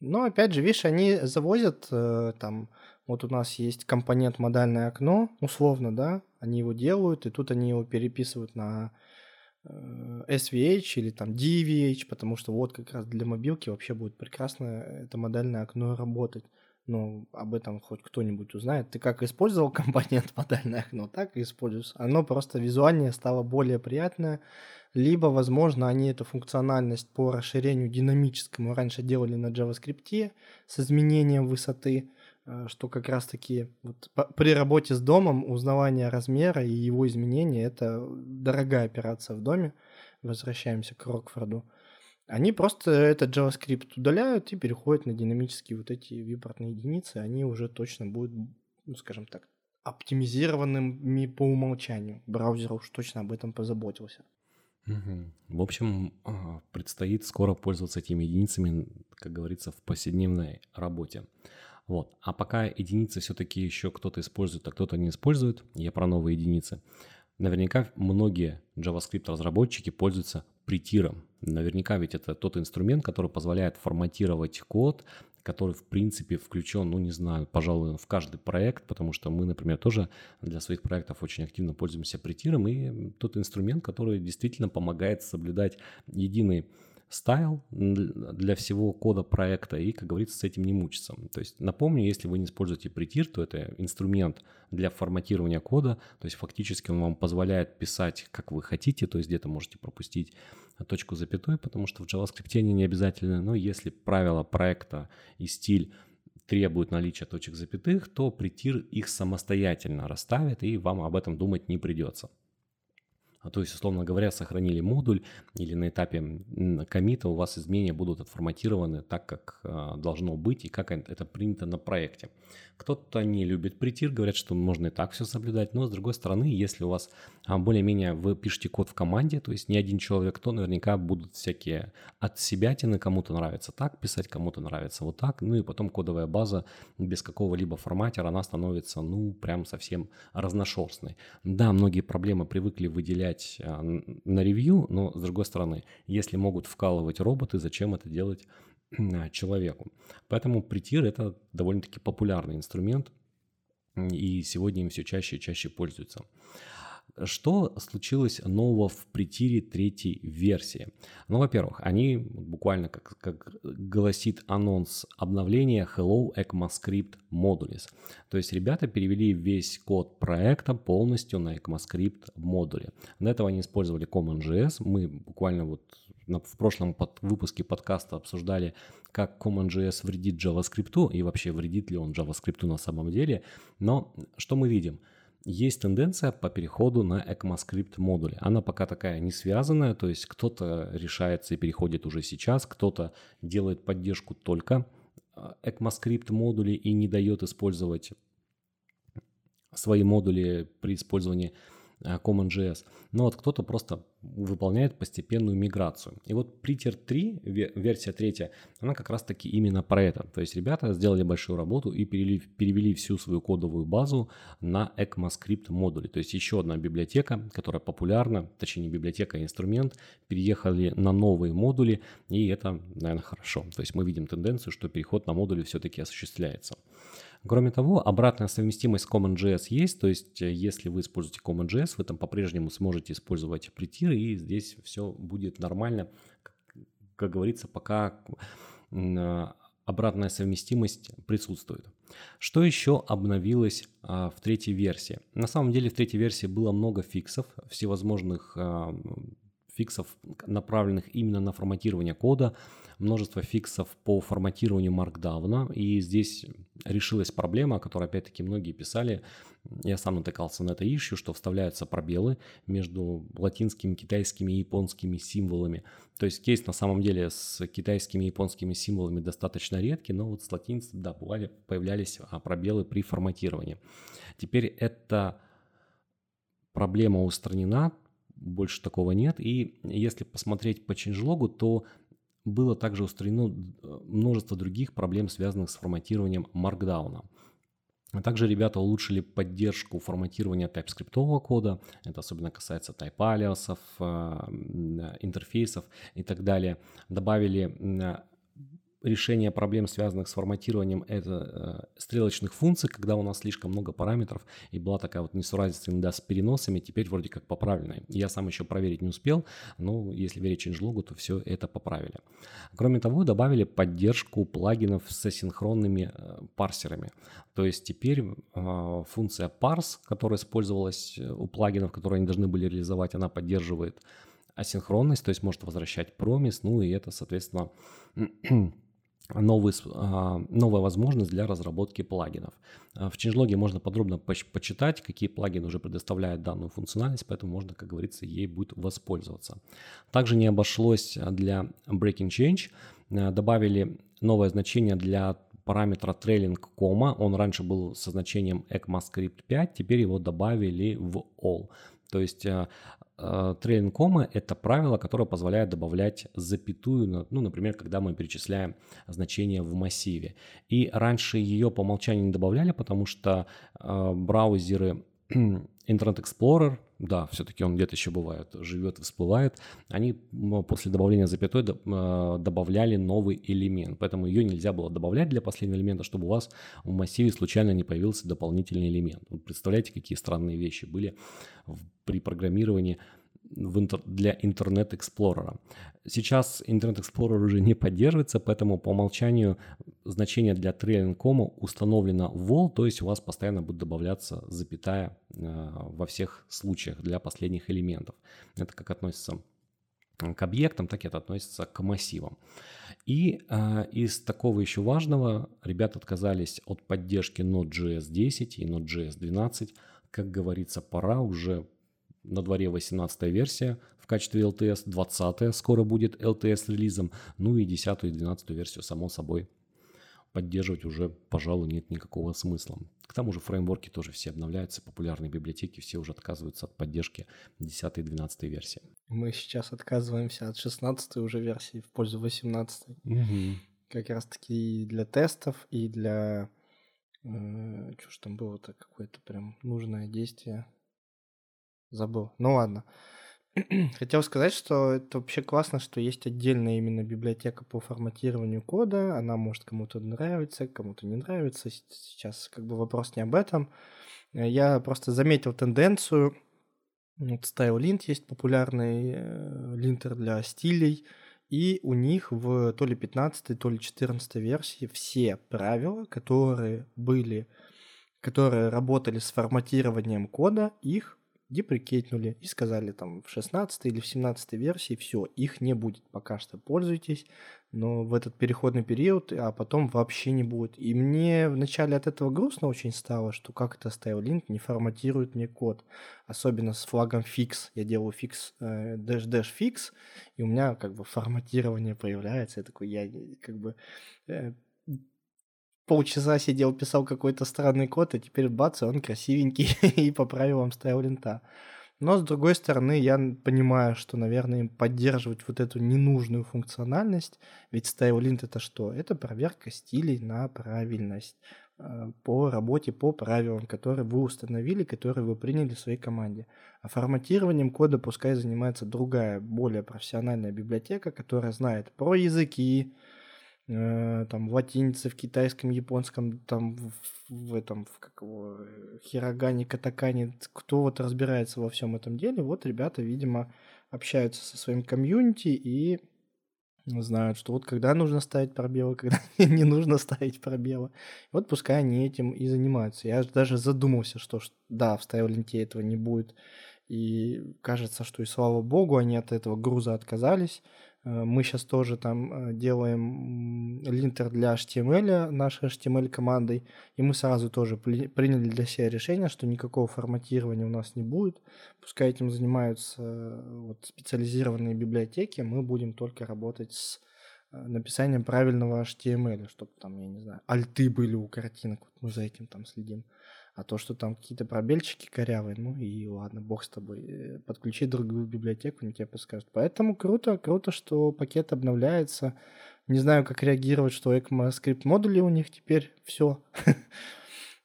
B: Но опять же, видишь, они завозят э, там, вот у нас есть компонент модальное окно, условно, да, они его делают, и тут они его переписывают на SVH или там DVH, потому что вот как раз для мобилки вообще будет прекрасно это модальное окно работать. Но об этом хоть кто-нибудь узнает. Ты как использовал компонент модальное окно, так и используешь. Оно просто визуальнее стало более приятное. Либо, возможно, они эту функциональность по расширению динамическому раньше делали на JavaScript с изменением высоты Э, что как раз-таки вот при работе с домом узнавание размера и его изменения – это дорогая операция в доме. Возвращаемся к Рокфорду. Они просто этот JavaScript удаляют и переходят на динамические вот эти вибортные единицы. Они уже точно будут, ну, скажем так, оптимизированными по умолчанию. Браузер уж точно об этом позаботился.
A: В общем, а, предстоит скоро пользоваться этими единицами, как говорится, в повседневной работе. Вот. А пока единицы все-таки еще кто-то использует, а кто-то не использует, я про новые единицы, наверняка многие JavaScript-разработчики пользуются притиром. Наверняка ведь это тот инструмент, который позволяет форматировать код, который, в принципе, включен, ну, не знаю, пожалуй, в каждый проект, потому что мы, например, тоже для своих проектов очень активно пользуемся притиром, и тот инструмент, который действительно помогает соблюдать единый стайл для всего кода проекта и, как говорится, с этим не мучиться. То есть напомню, если вы не используете притир, то это инструмент для форматирования кода, то есть фактически он вам позволяет писать, как вы хотите, то есть где-то можете пропустить точку запятой, потому что в JavaScript они не обязательно, но если правила проекта и стиль требуют наличия точек запятых, то притир их самостоятельно расставит, и вам об этом думать не придется. А то есть, условно говоря, сохранили модуль или на этапе комита у вас изменения будут отформатированы так, как а, должно быть и как это принято на проекте. Кто-то не любит притир, говорят, что можно и так все соблюдать, но с другой стороны, если у вас а, более-менее вы пишете код в команде, то есть не один человек, то наверняка будут всякие от себя тины, кому-то нравится так писать, кому-то нравится вот так, ну и потом кодовая база без какого-либо форматера, она становится, ну, прям совсем разношерстной. Да, многие проблемы привыкли выделять проверять а, на ревью, но с другой стороны, если могут вкалывать роботы, зачем это делать а, человеку? Поэтому притир это довольно-таки популярный инструмент, и сегодня им все чаще и чаще пользуются. Что случилось нового в притире третьей версии? Ну, во-первых, они буквально, как, как гласит анонс обновления Hello ECMAScript Modules. То есть ребята перевели весь код проекта полностью на ECMAScript модуле. До этого они использовали CommonJS. Мы буквально вот в прошлом под, выпуске подкаста обсуждали, как CommonJS вредит JavaScript и вообще вредит ли он JavaScript на самом деле. Но что мы видим? Есть тенденция по переходу на ECMAScript модули. Она пока такая не связанная, то есть кто-то решается и переходит уже сейчас, кто-то делает поддержку только а, ECMAScript модули и не дает использовать свои модули при использовании CommonJS. Но вот кто-то просто выполняет постепенную миграцию. И вот Prettier 3, версия 3, она как раз таки именно про это. То есть ребята сделали большую работу и перевели, перевели всю свою кодовую базу на ECMAScript модули. То есть еще одна библиотека, которая популярна, точнее не библиотека, а инструмент, переехали на новые модули, и это, наверное, хорошо. То есть мы видим тенденцию, что переход на модули все-таки осуществляется. Кроме того, обратная совместимость с CommonJS есть, то есть э, если вы используете CommonJS, вы там по-прежнему сможете использовать притиры, и здесь все будет нормально, как говорится, пока а, обратная совместимость присутствует. Что еще обновилось а, в третьей версии? На самом деле в третьей версии было много фиксов, всевозможных а, фиксов, направленных именно на форматирование кода, множество фиксов по форматированию маркдауна, и здесь решилась проблема, о которой опять-таки многие писали, я сам натыкался на это ищу, что вставляются пробелы между латинскими, китайскими и японскими символами. То есть кейс на самом деле с китайскими и японскими символами достаточно редкий, но вот с латинцем, да, бывали, появлялись а, пробелы при форматировании. Теперь эта проблема устранена, больше такого нет. И если посмотреть по changelog, то было также устранено э, множество других проблем, связанных с форматированием маркдауна. А также ребята улучшили поддержку форматирования TypeScript кода. Это особенно касается type алиасов, э, интерфейсов и так далее. Добавили решение проблем, связанных с форматированием это э, стрелочных функций, когда у нас слишком много параметров, и была такая вот несуразица иногда с переносами, теперь вроде как поправленная. Я сам еще проверить не успел, но если верить changelog, то все это поправили. Кроме того, добавили поддержку плагинов с асинхронными э, парсерами. То есть теперь э, функция parse, которая использовалась у плагинов, которые они должны были реализовать, она поддерживает асинхронность, то есть может возвращать промис, ну и это, соответственно, новый, а, новая возможность для разработки плагинов. А, в changelog можно подробно почитать, какие плагины уже предоставляют данную функциональность, поэтому можно, как говорится, ей будет воспользоваться. Также не обошлось для breaking change. А, добавили новое значение для параметра trailing кома. Он раньше был со значением ECMAScript 5, теперь его добавили в all. То есть трейлинг кома – это правило, которое позволяет добавлять запятую, ну, например, когда мы перечисляем значение в массиве. И раньше ее по умолчанию не добавляли, потому что э, браузеры Internet Explorer, да, все-таки он где-то еще бывает, живет всплывает, они после добавления запятой э, добавляли новый элемент, поэтому ее нельзя было добавлять для последнего элемента, чтобы у вас в массиве случайно не появился дополнительный элемент. Представляете, какие странные вещи были при программировании в интер... для Internet Explorer. Сейчас Internet Explorer уже не поддерживается, поэтому по умолчанию значение для trailing.com установлено wall, то есть у вас постоянно будет добавляться запятая э, во всех случаях для последних элементов. Это как относится к объектам, так и это относится к массивам. И э, из такого еще важного, ребята отказались от поддержки Node.js 10 и Node.js 12. Как говорится, пора уже на дворе 18 версия в качестве LTS, 20 скоро будет LTS релизом, ну и 10 и 12 версию, само собой, поддерживать уже, пожалуй, нет никакого смысла. К тому же фреймворки тоже все обновляются, популярные библиотеки все уже отказываются от поддержки 10 и 12 версии.
B: Мы сейчас отказываемся от 16 уже версии в пользу 18. Угу. Как раз таки и для тестов, и для... Э, что ж там было-то, какое-то прям нужное действие. Забыл. Ну ладно. Хотел сказать, что это вообще классно, что есть отдельная именно библиотека по форматированию кода. Она может кому-то нравиться, кому-то не нравится. Сейчас как бы вопрос не об этом. Я просто заметил тенденцию. Вот StyleLint есть популярный э, линтер для стилей. И у них в то ли 15, то ли 14 версии все правила, которые были, которые работали с форматированием кода, их деприкетнули и сказали там в 16 или в 17 версии все, их не будет пока что, пользуйтесь, но в этот переходный период, а потом вообще не будет. И мне вначале от этого грустно очень стало, что как это StyleLint не форматирует мне код, особенно с флагом fix. Я делаю fix, э, dash dash fix, и у меня как бы форматирование появляется, я такой, я как бы э, полчаса сидел, писал какой-то странный код, а теперь бац, и он красивенький и по правилам ставил лента. Но, с другой стороны, я понимаю, что, наверное, им поддерживать вот эту ненужную функциональность, ведь StyleLint это что? Это проверка стилей на правильность э, по работе, по правилам, которые вы установили, которые вы приняли в своей команде. А форматированием кода пускай занимается другая, более профессиональная библиотека, которая знает про языки, там в латинице, в китайском, японском, там в, в этом, в как его, хирогане, катакане, кто вот разбирается во всем этом деле, вот ребята, видимо, общаются со своим комьюнити и знают, что вот когда нужно ставить пробелы, когда не нужно ставить пробелы. Вот пускай они этим и занимаются. Я даже задумался, что да, в ленте этого не будет. И кажется, что и слава богу, они от этого груза отказались. Э, мы сейчас тоже там э, делаем линтер для HTML нашей HTML командой, и мы сразу тоже приняли для себя решение, что никакого форматирования у нас не будет. Пускай этим занимаются э, вот, специализированные библиотеки, мы будем только работать с написанием правильного HTML, чтобы там, я не знаю, альты были у картинок, вот мы за этим там следим. А то, что там какие-то пробельчики корявые, ну и ладно, бог с тобой. Э, подключи другую библиотеку, они тебе подскажут. Поэтому круто, круто, что пакет обновляется. Не знаю, как реагировать, что ECMAScript модули у них теперь все.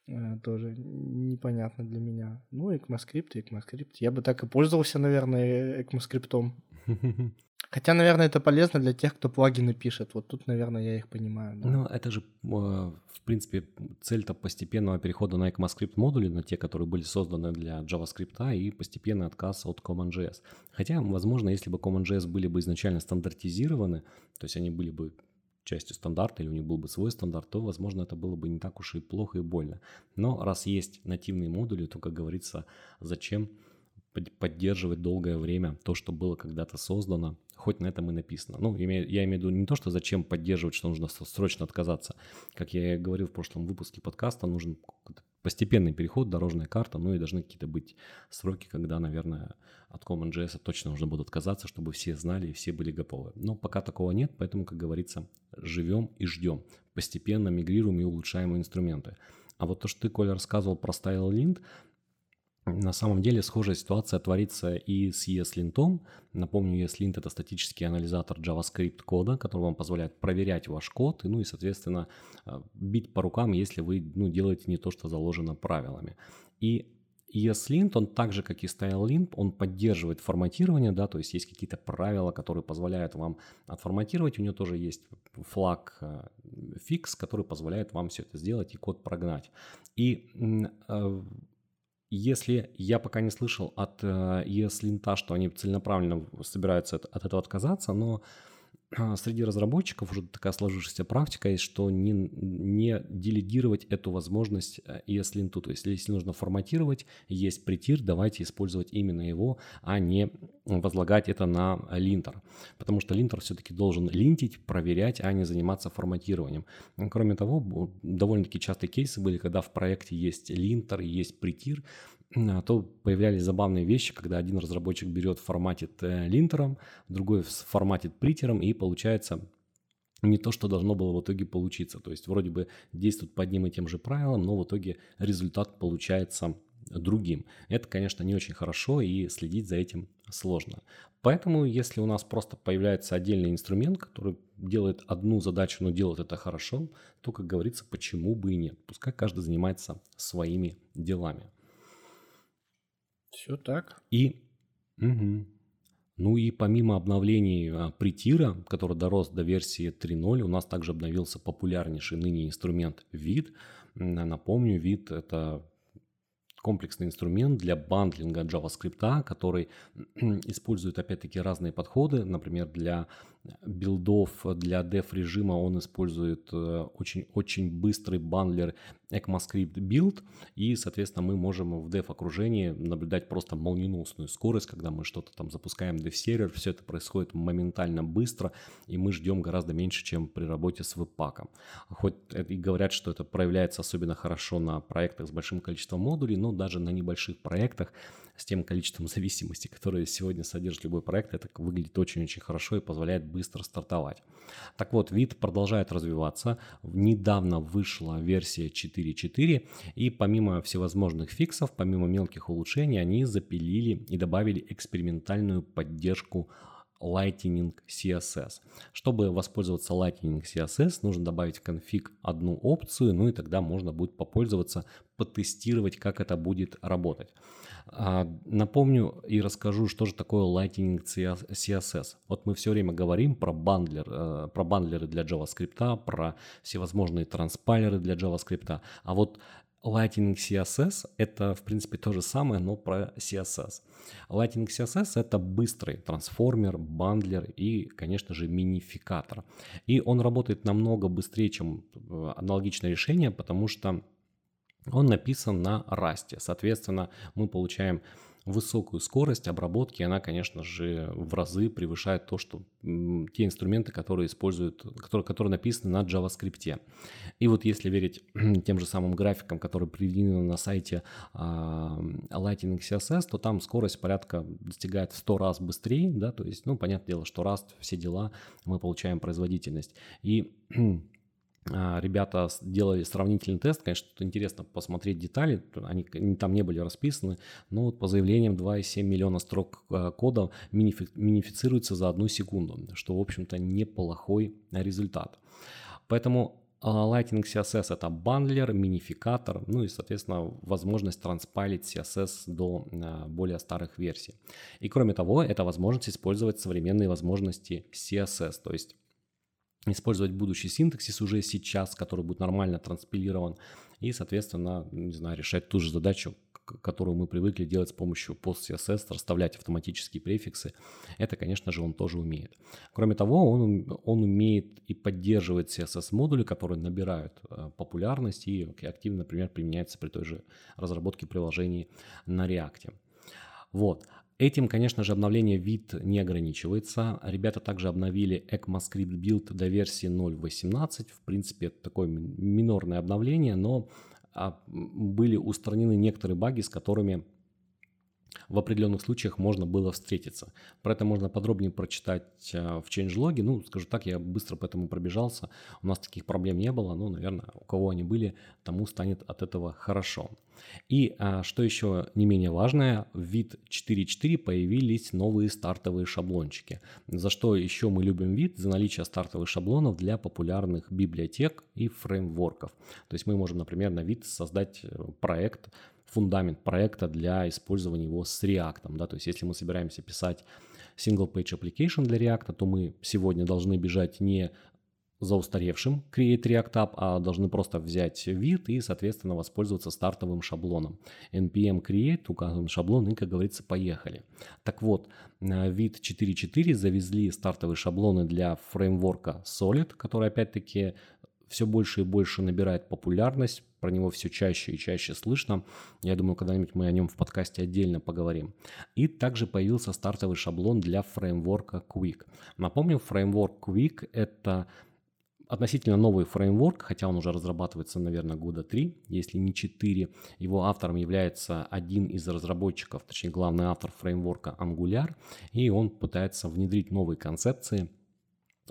B: Э, тоже непонятно для меня. Ну, ECMAScript, ECMAScript. Я бы так и пользовался, наверное, ECMAScript. Хотя, наверное, это полезно для тех, кто плагины пишет. Вот тут, наверное, я их понимаю.
A: Да. Ну, это же, в принципе, цель-то постепенного перехода на ECMAScript модули, на те, которые были созданы для JavaScript, и постепенный отказ от CommonJS. Хотя, возможно, если бы CommonJS были бы изначально стандартизированы, то есть они были бы частью стандарта, или у них был бы свой стандарт, то, возможно, это было бы не так уж и плохо и больно. Но раз есть нативные модули, то, как говорится, зачем поддерживать долгое время то, что было когда-то создано, хоть на этом и написано. Ну, я имею, в виду не то, что зачем поддерживать, что нужно срочно отказаться. Как я говорил в прошлом выпуске подкаста, нужен постепенный переход, дорожная карта, ну и должны какие-то быть сроки, когда, наверное, от CommonJS точно нужно будет отказаться, чтобы все знали и все были готовы. Но пока такого нет, поэтому, как говорится, живем и ждем. Постепенно мигрируем и улучшаем инструменты. А вот то, что ты, Коля, рассказывал про StyleLint, на самом деле схожая ситуация творится и с ESLint. Напомню, ESLint – это статический анализатор JavaScript кода, который вам позволяет проверять ваш код и, ну и, соответственно, э, бить по рукам, если вы ну, делаете не то, что заложено правилами. И ESLint, он так же, как и StyleLint, он поддерживает форматирование, да, то есть есть какие-то правила, которые позволяют вам отформатировать. У него тоже есть флаг фикс, э, который позволяет вам все это сделать и код прогнать. И э, если я пока не слышал от ESLint, э, что они целенаправленно собираются от этого отказаться, но среди разработчиков уже такая сложившаяся практика есть, что не, не делегировать эту возможность ESLint. Э, То есть если нужно форматировать, есть притир, давайте использовать именно его, а не возлагать это на линтер. Потому что линтер все-таки должен линтить, проверять, а не заниматься форматированием. Кроме того, довольно-таки частые кейсы были, когда в проекте есть линтер, есть притир, а то появлялись забавные вещи, когда один разработчик берет, форматит линтером, другой форматит притером, и получается не то, что должно было в итоге получиться. То есть вроде бы действует по одним и тем же правилам, но в итоге результат получается другим. Это, конечно, не очень хорошо, и следить за этим сложно. Поэтому, если у нас просто появляется отдельный инструмент, который делает одну задачу, но делает это хорошо, то, как говорится, почему бы и нет. Пускай каждый занимается своими делами.
B: Все так.
A: И, угу. ну и помимо обновлений а, притира, который дорос до версии 3.0, у нас также обновился популярнейший ныне инструмент вид. Напомню, вид это комплексный инструмент для бандлинга JavaScript, который использует опять-таки разные подходы. Например, для билдов, для dev режима он использует очень-очень э, быстрый бандлер ECMAScript build, и, соответственно, мы можем в dev окружении наблюдать просто молниеносную скорость, когда мы что-то там запускаем dev сервер, все это происходит моментально быстро, и мы ждем гораздо меньше, чем при работе с веб-паком. Хоть и говорят, что это проявляется особенно хорошо на проектах с большим количеством модулей, но даже на небольших проектах с тем количеством зависимости, которые сегодня содержит любой проект, это выглядит очень-очень хорошо и позволяет быстро стартовать. Так вот, вид продолжает развиваться. Недавно вышла версия 4.4, и помимо всевозможных фиксов, помимо мелких улучшений, они запилили и добавили экспериментальную поддержку Lightning CSS. Чтобы воспользоваться Lightning CSS, нужно добавить в конфиг одну опцию, ну и тогда можно будет попользоваться, потестировать, как это будет работать. А, напомню и расскажу, что же такое Lightning CSS. Вот мы все время говорим про, бандлер, э, про бандлеры для JavaScript, про всевозможные транспайлеры для JavaScript. А вот Lightning CSS — это, в принципе, то же самое, но про CSS. Lightning CSS — это быстрый трансформер, бандлер и, конечно же, минификатор. И он работает намного быстрее, чем э, аналогичное решение, потому что он написан на расте. Соответственно, мы получаем высокую скорость обработки, она, конечно же, в разы превышает то, что те инструменты, которые используют, которые, которые написаны на JavaScript. И вот если верить тем же самым графикам, которые приведены на сайте э, Lightning CSS, то там скорость порядка достигает в 100 раз быстрее, да, то есть, ну, понятное дело, что раз все дела, мы получаем производительность. И А, ребята делали сравнительный тест, конечно, тут интересно посмотреть детали, они, они там не были расписаны, но вот по заявлениям 2,7 миллиона строк а, кода минифи, минифицируется за одну секунду, что, в общем-то, неплохой результат. Поэтому а, Lightning CSS это бандлер, минификатор, ну и, соответственно, возможность транспайлить CSS до более старых версий. И кроме того, это возможность использовать современные возможности CSS, то есть использовать будущий синтаксис уже сейчас, который будет нормально транспилирован, и, соответственно, не знаю, решать ту же задачу, которую мы привыкли делать с помощью PostCSS, расставлять автоматические префиксы. Это, конечно же, он тоже умеет. Кроме того, он, он умеет и поддерживает CSS-модули, которые набирают э, популярность и активно, например, применяются при той же разработке приложений на React. Вот. Этим, конечно же, обновление вид не ограничивается. Ребята также обновили ECMAScript build до версии 0.18. В принципе, это такое минорное обновление, но а, были устранены некоторые баги, с которыми в определенных случаях можно было встретиться. Про это можно подробнее прочитать э, в changelog. Ну, скажу так, я быстро по этому пробежался. У нас таких проблем не было. Ну, наверное, у кого они были, тому станет от этого хорошо. И а, что еще не менее важное, в вид 4.4 появились новые стартовые шаблончики. За что еще мы любим вид? За наличие стартовых шаблонов для популярных библиотек и фреймворков. То есть мы можем, например, на вид создать э, проект, фундамент проекта для использования его с React. Да? То есть если мы собираемся писать single page application для React, то мы сегодня должны бежать не за устаревшим Create React App, а должны просто взять вид и, соответственно, воспользоваться стартовым шаблоном. npm create, указываем шаблон и, как говорится, поехали. Так вот, вид 4.4 завезли стартовые шаблоны для фреймворка Solid, который, опять-таки, все больше и больше набирает популярность, про него все чаще и чаще слышно. Я думаю, когда-нибудь мы о нем в подкасте отдельно поговорим. И также появился стартовый шаблон для фреймворка Quick. Напомню, фреймворк Quick — это относительно новый фреймворк, хотя он уже разрабатывается, наверное, года три, если не четыре. Его автором является один из разработчиков, точнее главный автор фреймворка Angular, и он пытается внедрить новые концепции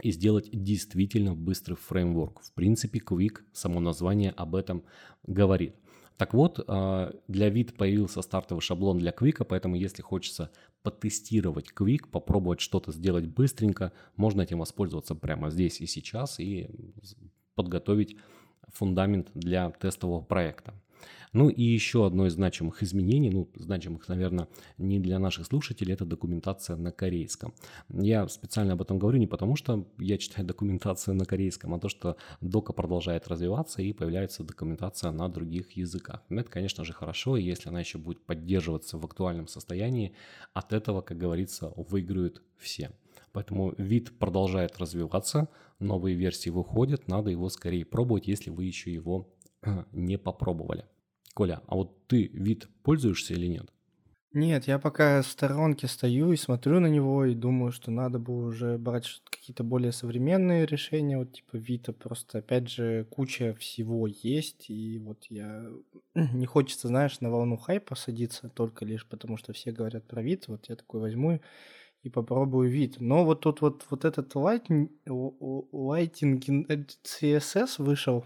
A: и сделать действительно быстрый фреймворк. В принципе, Quick, само название об этом говорит. Так вот, а, для вид появился стартовый шаблон для Quick, поэтому если хочется потестировать Quick, попробовать что-то сделать быстренько, можно этим воспользоваться прямо здесь и сейчас и подготовить фундамент для тестового проекта. Ну и еще одно из значимых изменений, ну значимых, наверное, не для наших слушателей, это документация на корейском. Я специально об этом говорю не потому, что я читаю документацию на корейском, а то, что дока продолжает развиваться и появляется документация на других языках. Это, конечно же, хорошо, и если она еще будет поддерживаться в актуальном состоянии, от этого, как говорится, выиграют все. Поэтому вид продолжает развиваться, новые версии выходят, надо его скорее пробовать, если вы еще его не попробовали. Коля, а вот ты вид пользуешься или нет?
B: Нет, я пока в сторонке стою и смотрю на него и думаю, что надо бы уже брать какие-то более современные решения, вот типа Вита, просто опять же куча всего есть, и вот я не хочется, знаешь, на волну хайпа садиться только лишь потому, что все говорят про вид, вот я такой возьму и попробую вид. Но вот тут вот, вот этот Lighting, Lighting CSS вышел,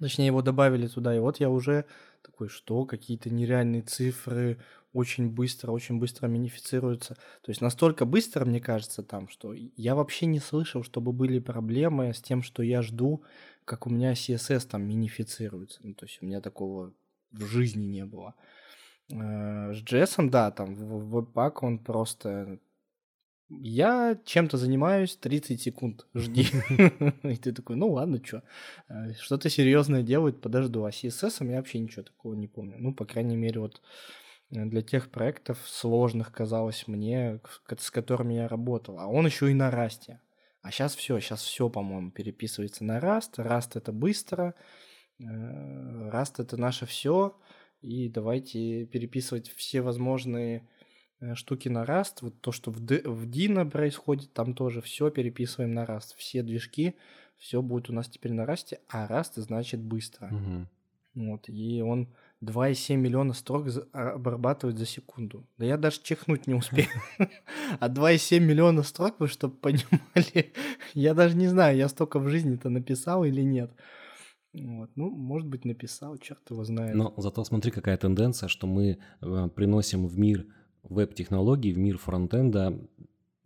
B: точнее его добавили туда, и вот я уже такой, что? Какие-то нереальные цифры, очень быстро, очень быстро минифицируются. То есть настолько быстро, мне кажется, там, что я вообще не слышал, чтобы были проблемы с тем, что я жду, как у меня CSS там минифицируется. Ну, то есть у меня такого в жизни не было. Э, с JS, да, там веб-пак он просто я чем-то занимаюсь 30 секунд, жди. И ты такой, ну ладно, что, э, что-то серьезное делают, подожду. А CSS я вообще ничего такого не помню. Ну, по крайней мере, вот э, для тех проектов сложных казалось мне, с которыми я работал. А он еще и на расте. А сейчас все, сейчас все, по-моему, переписывается на Rust. Rust это быстро, э, Rust это наше все. И давайте переписывать все возможные Э, штуки на Rust, вот то, что в, D, в Dino происходит, там тоже все переписываем на Rust. Все движки, все будет у нас теперь на Rust, а Rust значит быстро. Угу. Вот, и он 2,7 миллиона строк а, обрабатывает за секунду. Да я даже чихнуть не успею. А 2,7 миллиона строк, вы чтобы понимали, я даже не знаю, я столько в жизни-то написал или нет. Вот. Ну, может быть, написал, черт его знает.
A: Но зато смотри, какая тенденция, что мы э, приносим в мир веб-технологий, в мир фронтенда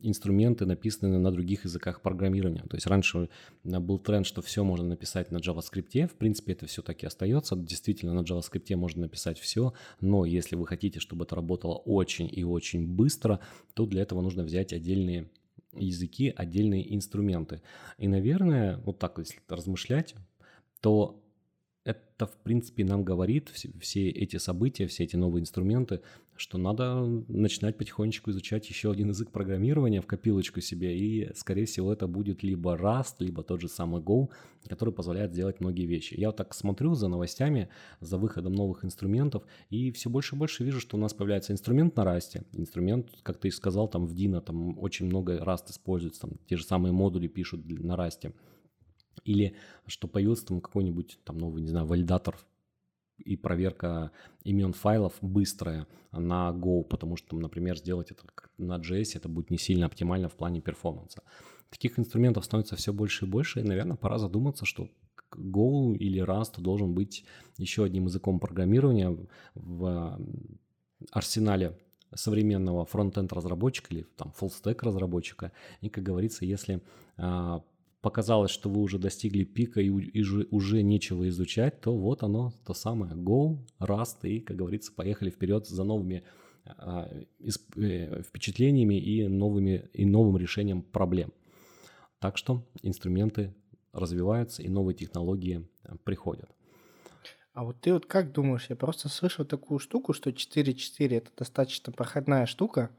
A: инструменты, написанные на других языках программирования. То есть раньше был тренд, что все можно написать на JavaScript. В принципе, это все таки остается. Действительно, на JavaScript можно написать все, но если вы хотите, чтобы это работало очень и очень быстро, то для этого нужно взять отдельные языки, отдельные инструменты. И, наверное, вот так, если размышлять, то это, в принципе, нам говорит все, эти события, все эти новые инструменты, что надо начинать потихонечку изучать еще один язык программирования в копилочку себе, и, скорее всего, это будет либо Rust, либо тот же самый Go, который позволяет сделать многие вещи. Я вот так смотрю за новостями, за выходом новых инструментов, и все больше и больше вижу, что у нас появляется инструмент на Rust, инструмент, как ты и сказал, там в Dino там очень много Rust используется, там те же самые модули пишут на Rust, или что появился там какой-нибудь там новый, не знаю, валидатор и проверка имен файлов быстрая на Go, потому что, например, сделать это на JS это будет не сильно оптимально в плане перформанса. Таких инструментов становится все больше и больше, и, наверное, пора задуматься, что Go или Rust должен быть еще одним языком программирования в арсенале современного фронтенд разработчика или там stack разработчика. И, как говорится, если а, показалось, что вы уже достигли пика и, и уже нечего изучать, то вот оно, то самое Go, Rust и, как говорится, поехали вперед за новыми а, э, впечатлениями и, новыми, и новым решением проблем. Так что инструменты развиваются и новые технологии э, приходят.
B: А вот ты вот как думаешь, я просто слышал такую штуку, что 4.4 это достаточно проходная штука,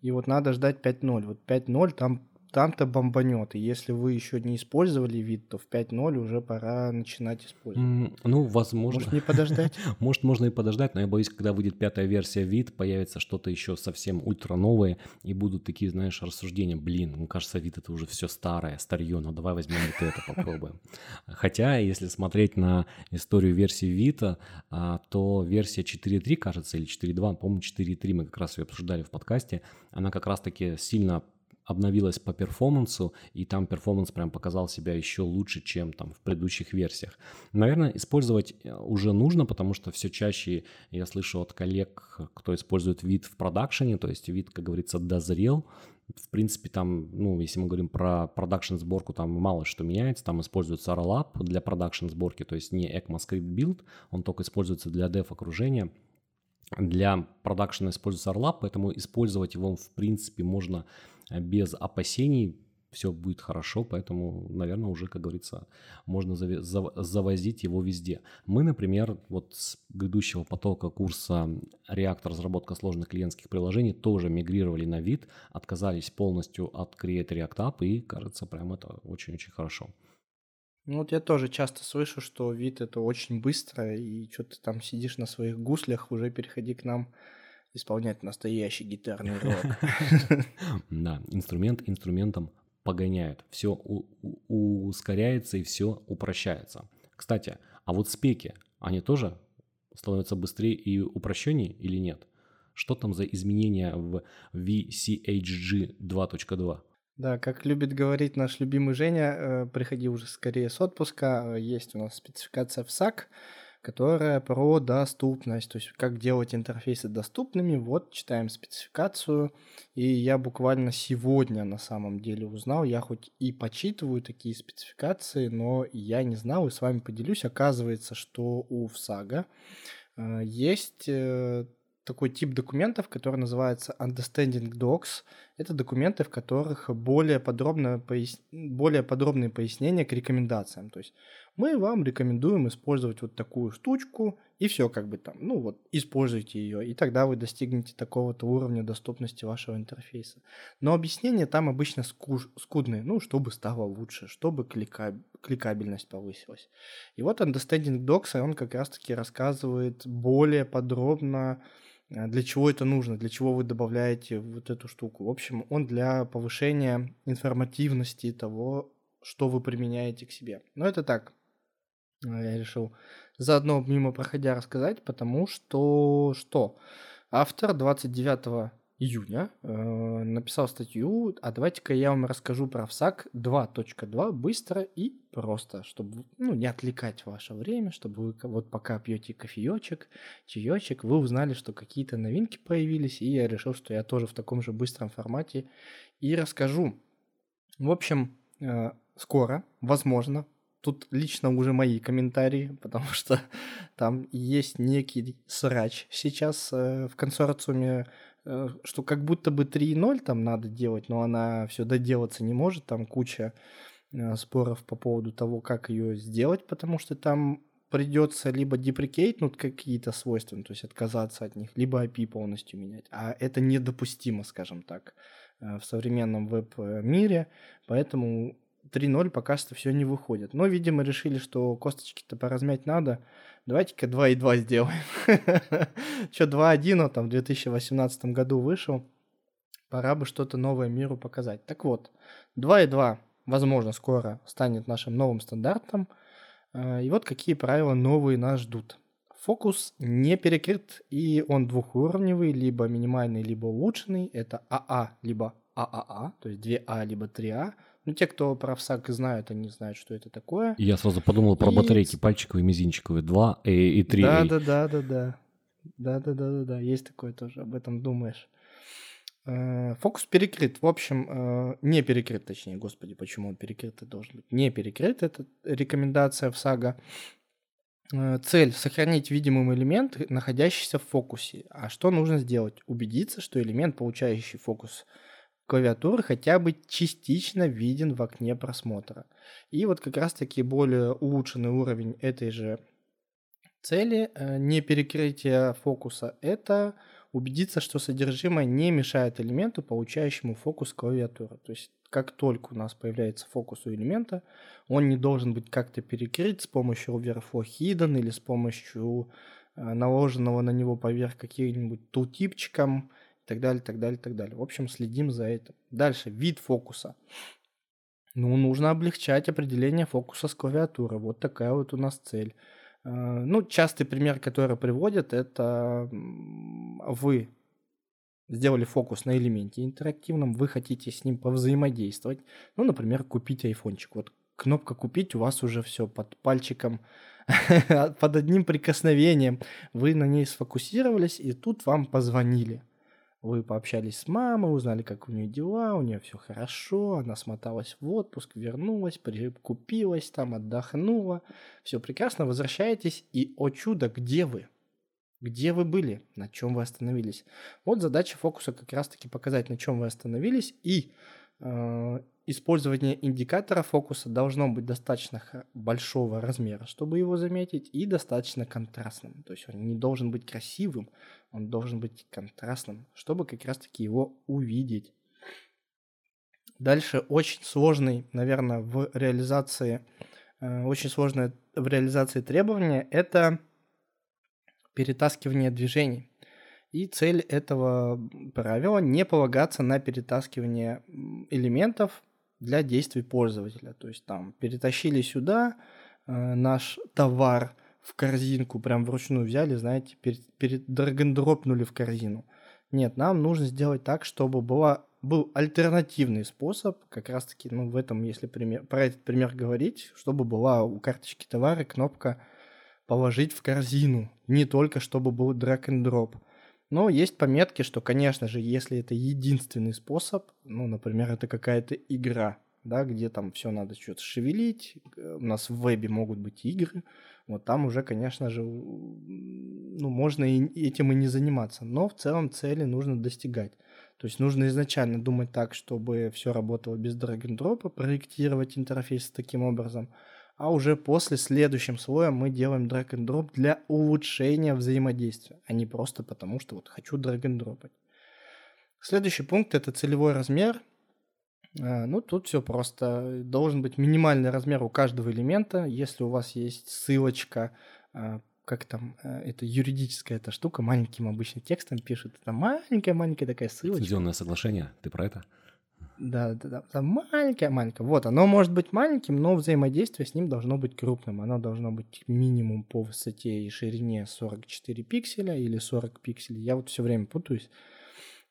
B: и вот надо ждать 5.0. Вот 5.0 там там-то бомбанет. И если вы еще не использовали вид, то в 5.0 уже пора начинать использовать.
A: Ну, возможно.
B: Может, не подождать?
A: Может, можно и подождать, но я боюсь, когда выйдет пятая версия вид, появится что-то еще совсем ультра новое, и будут такие, знаешь, рассуждения. Блин, мне кажется, вид это уже все старое, старье, ну давай возьмем вот это, попробуем. Хотя, если смотреть на историю версии Vita, а, то версия 4.3, кажется, или 4.2, по-моему, 4.3 мы как раз ее обсуждали в подкасте, она как раз-таки сильно обновилась по перформансу, и там перформанс прям показал себя еще лучше, чем там в предыдущих версиях. Наверное, использовать э, уже нужно, потому что все чаще я слышу от коллег, кто использует вид в продакшене, то есть вид, как говорится, дозрел, в принципе, там, ну, если мы говорим про продакшн сборку, там мало что меняется. Там используется Rollup для продакшн сборки, то есть не ECMAScript build, он только используется для dev окружения. Для продакшена используется Rollup, поэтому использовать его, в принципе, можно без опасений все будет хорошо, поэтому, наверное, уже, как говорится, можно завозить его везде. Мы, например, вот с грядущего потока курса React разработка сложных клиентских приложений тоже мигрировали на вид, отказались полностью от Create React App, и, кажется, прям это очень-очень хорошо.
B: Ну вот я тоже часто слышу, что вид это очень быстро, и что ты там сидишь на своих гуслях, уже переходи к нам исполнять настоящий гитарный рок.
A: Да, инструмент инструментом погоняет. Все ускоряется и все упрощается. Кстати, а вот спеки, они тоже становятся быстрее и упрощеннее или нет? Что там за изменения в VCHG 2.2?
B: Да, как любит говорить наш любимый Женя, э, приходи уже скорее с отпуска, э, есть у нас спецификация в САК, которая про доступность, то есть как делать интерфейсы доступными. Вот читаем спецификацию, и я буквально сегодня на самом деле узнал, я хоть и почитываю такие спецификации, но я не знал и с вами поделюсь. Оказывается, что у ВСАГа э, есть э, такой тип документов, который называется Understanding Docs. Это документы, в которых более, подробно пояс... более подробные пояснения к рекомендациям. То есть мы вам рекомендуем использовать вот такую штучку, и все как бы там, ну вот, используйте ее, и тогда вы достигнете такого-то уровня доступности вашего интерфейса. Но объяснения там обычно скуж... скудные, ну, чтобы стало лучше, чтобы клика... кликабельность повысилась. И вот Understanding Docs, он как раз-таки рассказывает более подробно, э, для чего это нужно, для чего вы добавляете вот эту штуку. В общем, он для повышения информативности того, что вы применяете к себе. Но это так, я решил заодно мимо проходя рассказать, потому что что? Автор 29 июня э, написал статью, а давайте-ка я вам расскажу про ВСАК 2.2 быстро и просто, чтобы ну, не отвлекать ваше время, чтобы вы вот пока пьете кофеечек, чаечек, вы узнали, что какие-то новинки появились, и я решил, что я тоже в таком же быстром формате и расскажу. В общем, э, скоро, возможно, Тут лично уже мои комментарии, потому что там есть некий срач сейчас э, в консорциуме, э, что как будто бы 3.0 там надо делать, но она все доделаться не может, там куча э, споров по поводу того, как ее сделать, потому что там придется либо деприкейтнуть какие-то свойства, то есть отказаться от них, либо API полностью менять. А это недопустимо, скажем так, в современном веб-мире, поэтому 3-0 пока что все не выходит. Но, видимо, решили, что косточки-то поразмять надо. Давайте-ка 2,2 сделаем. Че, 2.1 он там в 2018 году вышел. Пора бы что-то новое миру показать. Так вот, 2.2, возможно, скоро станет нашим новым стандартом. А, и вот какие правила новые нас ждут. Фокус не перекрыт, и он двухуровневый, либо минимальный, либо улучшенный. Это АА, либо ААА, то есть 2А, либо 3А. Ну, те, кто про ВСАК знают, они знают, что это такое.
A: Я сразу подумал про и... батарейки пальчиковые, мизинчиковые, 2 и 3
B: Да, да, да, да, да. Да, да, да, да, да, есть такое тоже, об этом думаешь. Э, фокус перекрыт. В общем, э, не перекрыт, точнее, господи, почему он перекрыт должен быть? Не перекрыт, это рекомендация в САГА. Э, цель – сохранить видимый элемент, находящийся в фокусе. А что нужно сделать? Убедиться, что элемент, получающий фокус клавиатуры, хотя бы частично виден в окне просмотра. И вот как раз-таки более улучшенный уровень этой же цели, не перекрытие фокуса, это убедиться, что содержимое не мешает элементу, получающему фокус клавиатуры. То есть как только у нас появляется фокус у элемента, он не должен быть как-то перекрыт с помощью overflow hidden или с помощью э, наложенного на него поверх каким-нибудь тултипчиком и так далее, так далее, так далее. В общем, следим за этим. Дальше, вид фокуса. Ну, нужно облегчать определение фокуса с клавиатуры. Вот такая вот у нас цель. Э, ну, частый пример, который приводят, это вы сделали фокус на элементе интерактивном, вы хотите с ним повзаимодействовать. Ну, например, купить айфончик. Вот кнопка «Купить» у вас уже все под пальчиком, под одним прикосновением. Вы на ней сфокусировались, и тут вам позвонили. Вы пообщались с мамой, узнали, как у нее дела, у нее все хорошо, она смоталась в отпуск, вернулась, купилась там, отдохнула. Все прекрасно, возвращаетесь, и, о чудо, где вы? Где вы были? На чем вы остановились? Вот задача фокуса как раз-таки показать, на чем вы остановились, и э, использование индикатора фокуса должно быть достаточно большого размера, чтобы его заметить, и достаточно контрастным. То есть он не должен быть красивым, он должен быть контрастным, чтобы как раз-таки его увидеть. Дальше очень сложный, наверное, в реализации, э, очень сложное в реализации требования – это перетаскивание движений. И цель этого правила не полагаться на перетаскивание элементов для действий пользователя. То есть там перетащили сюда э, наш товар в корзинку, прям вручную взяли, знаете, перед, перед драгондропнули в корзину. Нет, нам нужно сделать так, чтобы была, был альтернативный способ, как раз таки, ну, в этом, если пример, про этот пример говорить, чтобы была у карточки товара кнопка положить в корзину, не только чтобы был drop. Но есть пометки, что, конечно же, если это единственный способ, ну, например, это какая-то игра, да, где там все надо что-то шевелить, у нас в вебе могут быть игры, вот там уже, конечно же, ну, можно и этим и не заниматься, но в целом цели нужно достигать. То есть нужно изначально думать так, чтобы все работало без drop, проектировать интерфейс таким образом – а уже после следующим слоем мы делаем drag and drop для улучшения взаимодействия, а не просто потому, что вот хочу drag and dropать. Следующий пункт это целевой размер. А, ну, тут все просто. Должен быть минимальный размер у каждого элемента. Если у вас есть ссылочка, а, как там, а, это юридическая эта штука, маленьким обычным текстом пишет. Это маленькая-маленькая такая ссылочка.
A: Лицензионное соглашение, ты про это?
B: Да, да, да, да, маленькое, маленькое. Вот, оно может быть маленьким, но взаимодействие с ним должно быть крупным. Оно должно быть минимум по высоте и ширине 44 пикселя или 40 пикселей. Я вот все время путаюсь.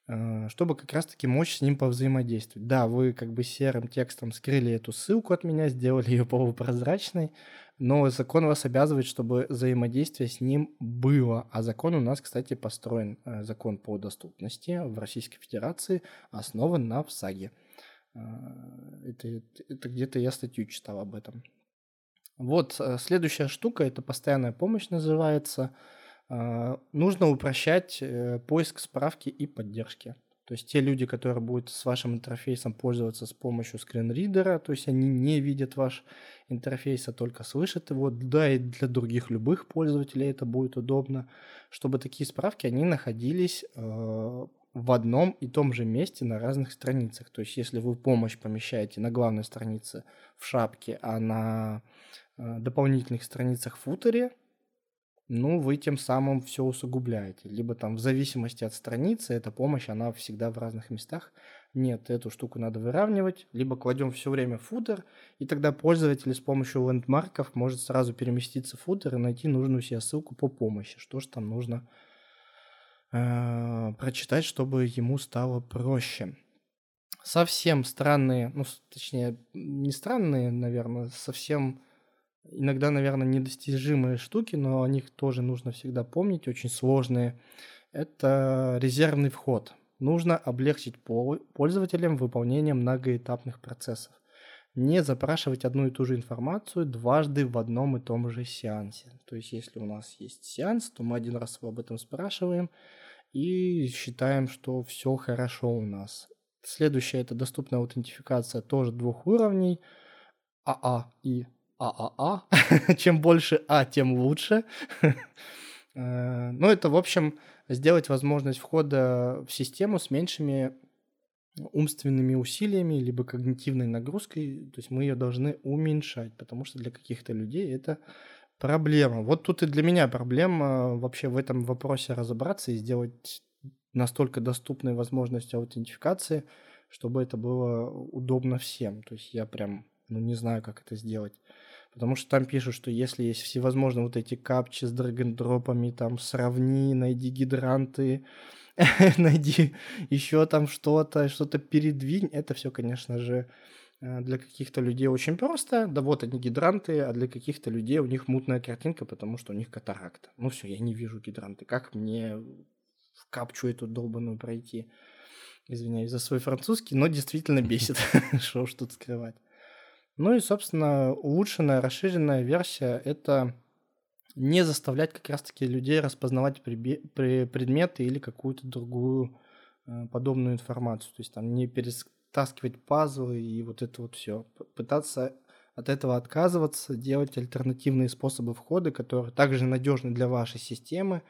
B: Э, чтобы как раз-таки мочь с ним повзаимодействовать. Да, вы как бы серым текстом скрыли эту ссылку от меня, сделали ее полупрозрачной, но закон вас обязывает, чтобы взаимодействие с ним было. А закон у нас, кстати, построен, э, закон по доступности в Российской Федерации, основан на ВСАГе. Э, это, это где-то я статью читал об этом. Вот следующая штука, это постоянная помощь называется – нужно упрощать э, поиск справки и поддержки. То есть те люди, которые будут с вашим интерфейсом пользоваться с помощью скринридера, то есть они не видят ваш интерфейс, а только слышат его, да и для других любых пользователей это будет удобно, чтобы такие справки, они находились э, в одном и том же месте на разных страницах. То есть если вы помощь помещаете на главной странице в шапке, а на э, дополнительных страницах в футере, ну, вы тем самым все усугубляете. Либо там в зависимости от страницы, эта помощь, она всегда в разных местах. Нет, эту штуку надо выравнивать, либо кладем все время футер, и тогда пользователь с помощью лендмарков может сразу переместиться в футер и найти нужную себе ссылку по помощи, что же там нужно э, прочитать, чтобы ему стало проще. Совсем странные, ну, точнее, не странные, наверное, совсем иногда, наверное, недостижимые штуки, но о них тоже нужно всегда помнить, очень сложные. Это резервный вход. Нужно облегчить пользователям выполнение многоэтапных процессов. Не запрашивать одну и ту же информацию дважды в одном и том же сеансе. То есть, если у нас есть сеанс, то мы один раз об этом спрашиваем и считаем, что все хорошо у нас. Следующее – это доступная аутентификация тоже двух уровней – АА и ААА. Чем больше А, тем лучше. Э, ну, это, в общем, сделать возможность входа в систему с меньшими умственными усилиями, либо когнитивной нагрузкой. То есть мы ее должны уменьшать, потому что для каких-то людей это проблема. Вот тут и для меня проблема вообще в этом вопросе разобраться и сделать настолько доступной возможность аутентификации, чтобы это было удобно всем. То есть я прям ну, не знаю, как это сделать. Потому что там пишут, что если есть всевозможные вот эти капчи с драгондропами, там сравни, найди гидранты, найди еще там что-то, что-то передвинь, это все, конечно же, э, для каких-то людей очень просто. Да вот они гидранты, а для каких-то людей у них мутная картинка, потому что у них катаракта. Ну все, я не вижу гидранты. Как мне в капчу эту долбаную пройти? Извиняюсь за свой французский, но действительно бесит. Что уж тут скрывать. Ну и, собственно, улучшенная, расширенная версия – это не заставлять как раз-таки людей распознавать предметы или какую-то другую э, подобную информацию. То есть там не перетаскивать пазлы и вот это вот все. Пытаться от этого отказываться, делать альтернативные способы входа, которые также надежны для вашей системы,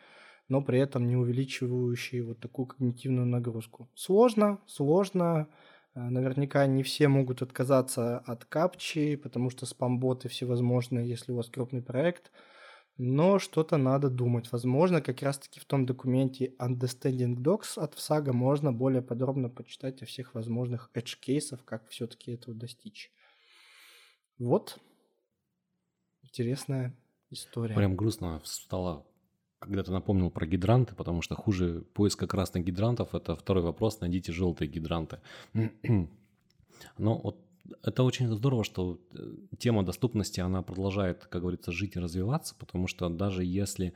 B: но при этом не увеличивающие вот такую когнитивную нагрузку. Сложно, сложно, наверняка не все могут отказаться от капчи, потому что спамботы всевозможные, если у вас крупный проект. Но что-то надо думать. Возможно, как раз-таки в том документе Understanding Docs от ВСАГа можно более подробно почитать о всех возможных edge-кейсов, как все-таки этого достичь. Вот. Интересная история.
A: Прям грустно стало когда ты напомнил про гидранты, потому что хуже поиска красных гидрантов – это второй вопрос, найдите желтые гидранты. Но вот это очень здорово, что э, тема доступности, она продолжает, как говорится, жить и развиваться, потому что даже если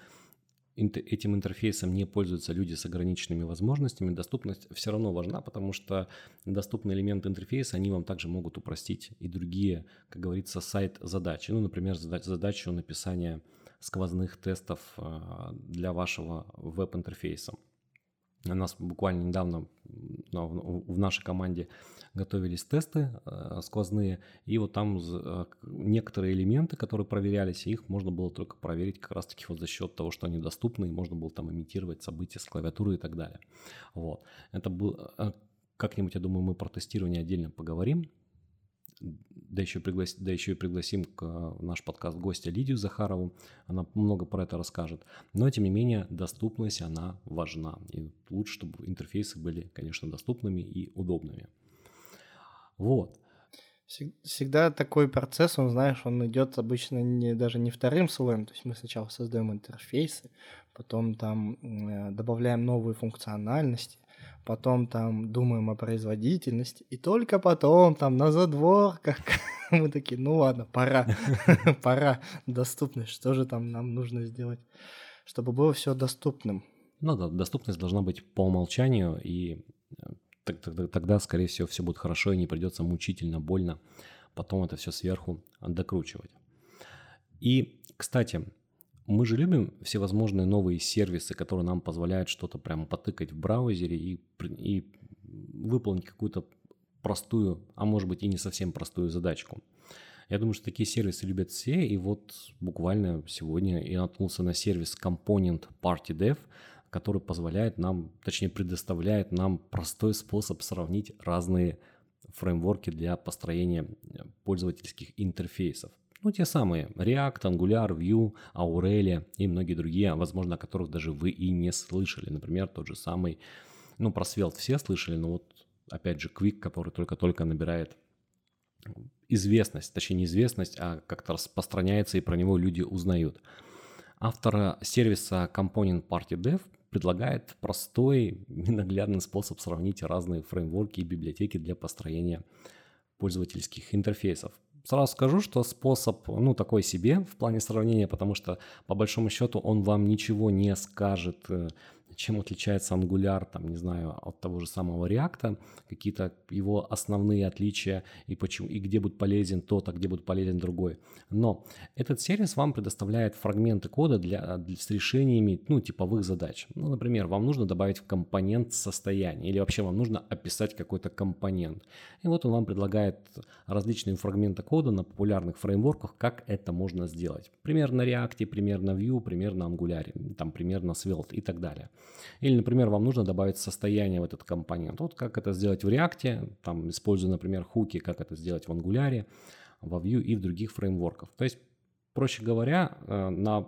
A: этим интерфейсом не пользуются люди с ограниченными возможностями, доступность все равно важна, потому что доступные элементы интерфейса, они вам также могут упростить и другие, как говорится, сайт-задачи. Ну, например, задачу написания сквозных тестов а, для вашего веб-интерфейса. У нас буквально недавно в нашей команде готовились тесты а, сквозные, и вот там а, некоторые элементы, которые проверялись, их можно было только проверить как раз-таки вот за счет того, что они доступны, и можно было там имитировать события с клавиатуры и так далее. Вот. Это был как-нибудь, я думаю, мы про тестирование отдельно поговорим да еще, приглас... да еще и пригласим к наш подкаст гостя Лидию Захарову. Она много про это расскажет. Но, тем не менее, доступность, она важна. И лучше, чтобы интерфейсы были, конечно, доступными и удобными. Вот.
B: Всегда такой процесс, он, знаешь, он идет обычно не, даже не вторым слоем, то есть мы сначала создаем интерфейсы, потом там э, добавляем новые функциональности, потом там думаем о производительности, и только потом там на задворках мы такие, ну ладно, пора, пора, доступность, что же там нам нужно сделать, чтобы было все доступным.
A: Ну да, доступность должна быть по умолчанию, и э, тогда, скорее всего, все будет хорошо и не придется мучительно, больно потом это все сверху докручивать. И, кстати, мы же любим всевозможные новые сервисы, которые нам позволяют что-то прямо потыкать в браузере и, и выполнить какую-то простую, а может быть и не совсем простую задачку. Я думаю, что такие сервисы любят все, и вот буквально сегодня я наткнулся на сервис Component Party Dev, который позволяет нам, точнее предоставляет нам простой способ сравнить разные фреймворки для построения пользовательских интерфейсов. Ну, те самые React, Angular, Vue, Aurelia и многие другие, возможно, о которых даже вы и не слышали. Например, тот же самый, ну, про Svelte все слышали, но вот, опять же, Quick, который только-только набирает известность, точнее не известность, а как-то распространяется и про него люди узнают. Автор сервиса Component Party Dev предлагает простой и наглядный способ сравнить разные фреймворки и библиотеки для построения пользовательских интерфейсов. Сразу скажу, что способ, ну, такой себе в плане сравнения, потому что, по большому счету, он вам ничего не скажет э, чем отличается Angular, там, не знаю, от того же самого React, какие-то его основные отличия и, почему, и где будет полезен тот, а где будет полезен другой. Но этот сервис вам предоставляет фрагменты кода для, для, с решениями ну, типовых задач. Ну, например, вам нужно добавить компонент состояния или вообще вам нужно описать какой-то компонент. И вот он вам предлагает различные фрагменты кода на популярных фреймворках, как это можно сделать. Пример на React, пример на Vue, пример на Angular, там пример на Svelte и так далее. Или, например, вам нужно добавить состояние в этот компонент. Вот как это сделать в React, там, используя, например, хуки, как это сделать в Angular, во Vue и в других фреймворках. То есть, проще говоря, э, на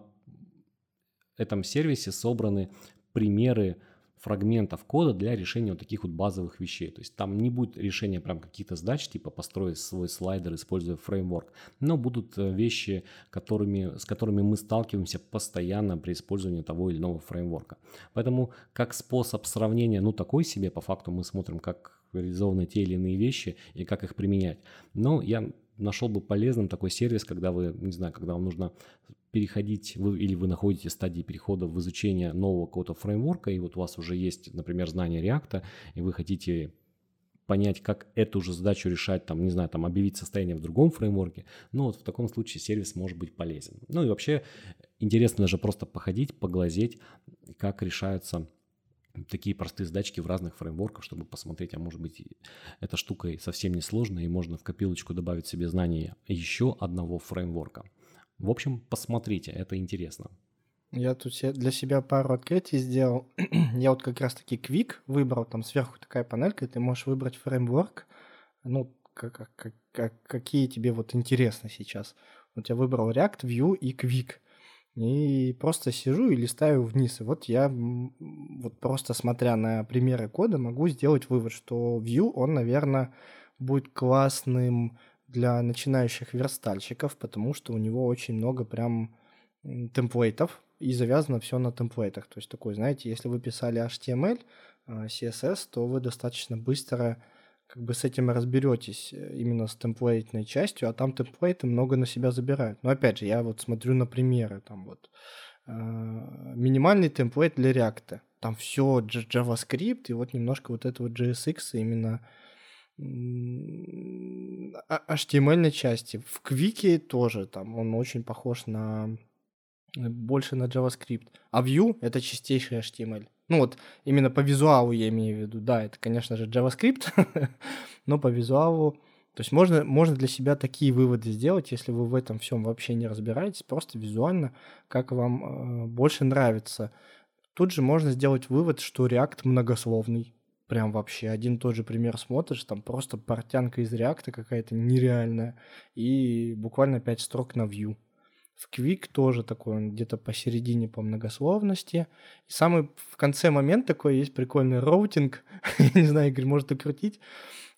A: этом сервисе собраны примеры фрагментов кода для решения вот таких вот базовых вещей. То есть там не будет решения прям каких-то задач, типа построить свой слайдер, используя фреймворк, но будут э, вещи, которыми, с которыми мы сталкиваемся постоянно при использовании того или иного фреймворка. Поэтому как способ сравнения, ну такой себе, по факту мы смотрим, как реализованы те или иные вещи и как их применять. Но я нашел бы полезным такой сервис, когда вы, не знаю, когда вам нужно переходить, вы, или вы находитесь в стадии перехода в изучение нового какого-то фреймворка, и вот у вас уже есть, например, знание React, и вы хотите понять, как эту же задачу решать, там, не знаю, там, объявить состояние в другом фреймворке, ну, вот в таком случае сервис может быть полезен. Ну, и вообще интересно даже просто походить, поглазеть, как решаются такие простые задачки в разных фреймворках, чтобы посмотреть, а может быть, эта штука совсем не сложная, и можно в копилочку добавить себе знания еще одного фреймворка. В общем, посмотрите, это интересно.
B: Я тут для себя пару открытий сделал. Я вот как раз-таки Quick выбрал, там сверху такая панелька, и ты можешь выбрать фреймворк, ну, как, как, как, какие тебе вот интересны сейчас. Вот я выбрал React, Vue и Quick. И просто сижу и листаю вниз. И вот я вот просто смотря на примеры кода могу сделать вывод, что Vue, он, наверное, будет классным для начинающих верстальщиков, потому что у него очень много прям темплейтов, и завязано все на темплейтах. То есть такой, знаете, если вы писали HTML, а, CSS, то вы достаточно быстро как бы с этим разберетесь э, именно с темплейтной частью, а там темплейты много на себя забирают. Но опять же, я вот смотрю на примеры, там вот э, минимальный темплейт для React, там все JavaScript и вот немножко вот это вот JSX именно HTML части. В Квике тоже там он очень похож на больше на JavaScript. А Vue — это чистейший HTML. Ну вот именно по визуалу я имею в виду. Да, это, конечно же, JavaScript, но по визуалу... То есть можно, можно для себя такие выводы сделать, если вы в этом всем вообще не разбираетесь, просто визуально, как вам э, больше нравится. Тут же можно сделать вывод, что React многословный. Прям вообще один тот же пример смотришь, там просто портянка из реакта какая-то нереальная, и буквально 5 строк на view. В Quick тоже такой, он где-то посередине по многословности. И самый в конце момент такой есть прикольный routing. Я не знаю, Игорь, может докрутить.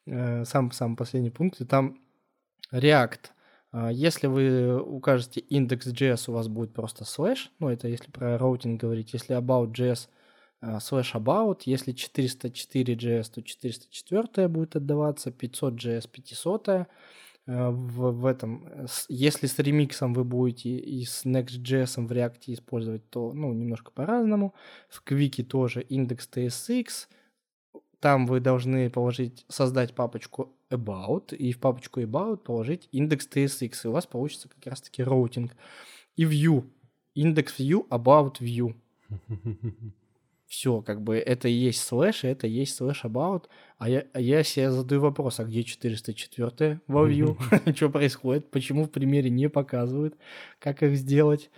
B: Э, сам, сам последний пункт. И там React. А, если вы укажете index.js, у вас будет просто слэш. Ну, это если про routing говорить. Если about.js, слэш about. Если 404.js, то 404 будет отдаваться. 500.js, 500 Э, в, в этом. Э, если с ремиксом вы будете и с Next.js в React использовать, то ну, немножко по-разному. В Квике тоже index.tsx. Там вы должны положить, создать папочку about, и в папочку about положить index.tsx, и у вас получится как раз-таки routing. И Vue. Index.vue, about.vue. все, как бы это и есть слэш, и это и есть слэш about. А я, а я себе задаю вопрос, а где 404 во Vue? Что происходит? Почему в примере не показывают, как их сделать?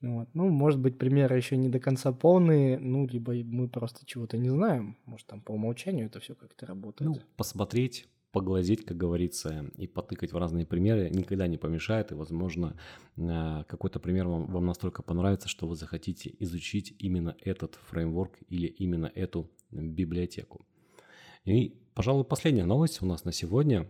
B: Вот. Ну, может быть, примеры еще не до конца полные, ну, либо мы просто чего-то не знаем. Может, там по умолчанию это все как-то работает. Ну,
A: посмотреть, поглазеть, как говорится, и потыкать в разные примеры никогда не помешает, и, возможно, э, какой-то пример вам, вам настолько понравится, что вы захотите изучить именно этот фреймворк или именно эту библиотеку. И, пожалуй, последняя новость у нас на сегодня,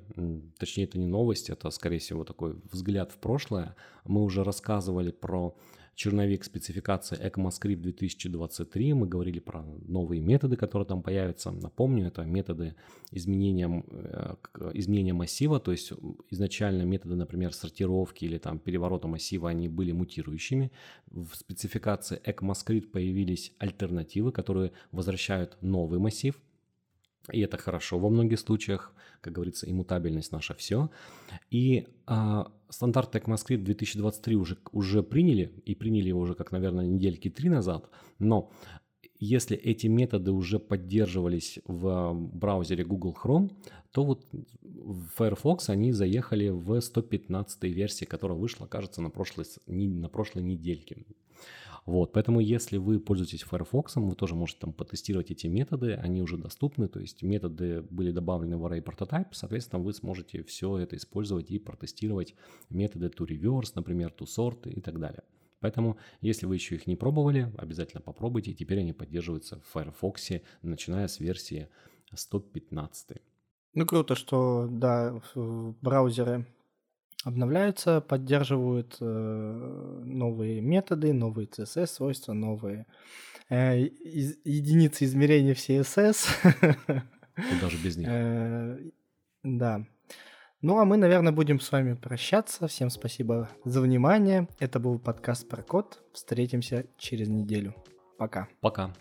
A: точнее, это не новость, это, скорее всего, такой взгляд в прошлое. Мы уже рассказывали про черновик спецификации ECMAScript 2023. Мы говорили про новые методы, которые там появятся. Напомню, это методы изменения, э, изменения массива, то есть изначально методы, например, сортировки или там переворота массива, они были мутирующими. В спецификации ECMAScript появились альтернативы, которые возвращают новый массив – и это хорошо во многих случаях, как говорится, иммутабельность наша все. И а, стандарт ECMAScript 2023 уже, уже приняли, и приняли его уже, как, наверное, недельки три назад, но если эти методы уже поддерживались в браузере Google Chrome, то вот в Firefox они заехали в 115 версии, которая вышла, кажется, на прошлой, на прошлой недельке. Вот, поэтому если вы пользуетесь Firefox, вы тоже можете там потестировать эти методы, они уже доступны, то есть методы были добавлены в Array Prototype, соответственно, вы сможете все это использовать и протестировать методы to reverse, например, to sort и так далее. Поэтому, если вы еще их не пробовали, обязательно попробуйте. Теперь они поддерживаются в Firefox, начиная с версии 115.
B: Ну, круто, что, да, браузеры обновляются, поддерживают э, новые методы, новые CSS-свойства, новые э, единицы измерения в CSS.
A: И даже без них.
B: Э, да. Ну, а мы, наверное, будем с вами прощаться. Всем спасибо за внимание. Это был подкаст про код. Встретимся через неделю. Пока.
A: Пока.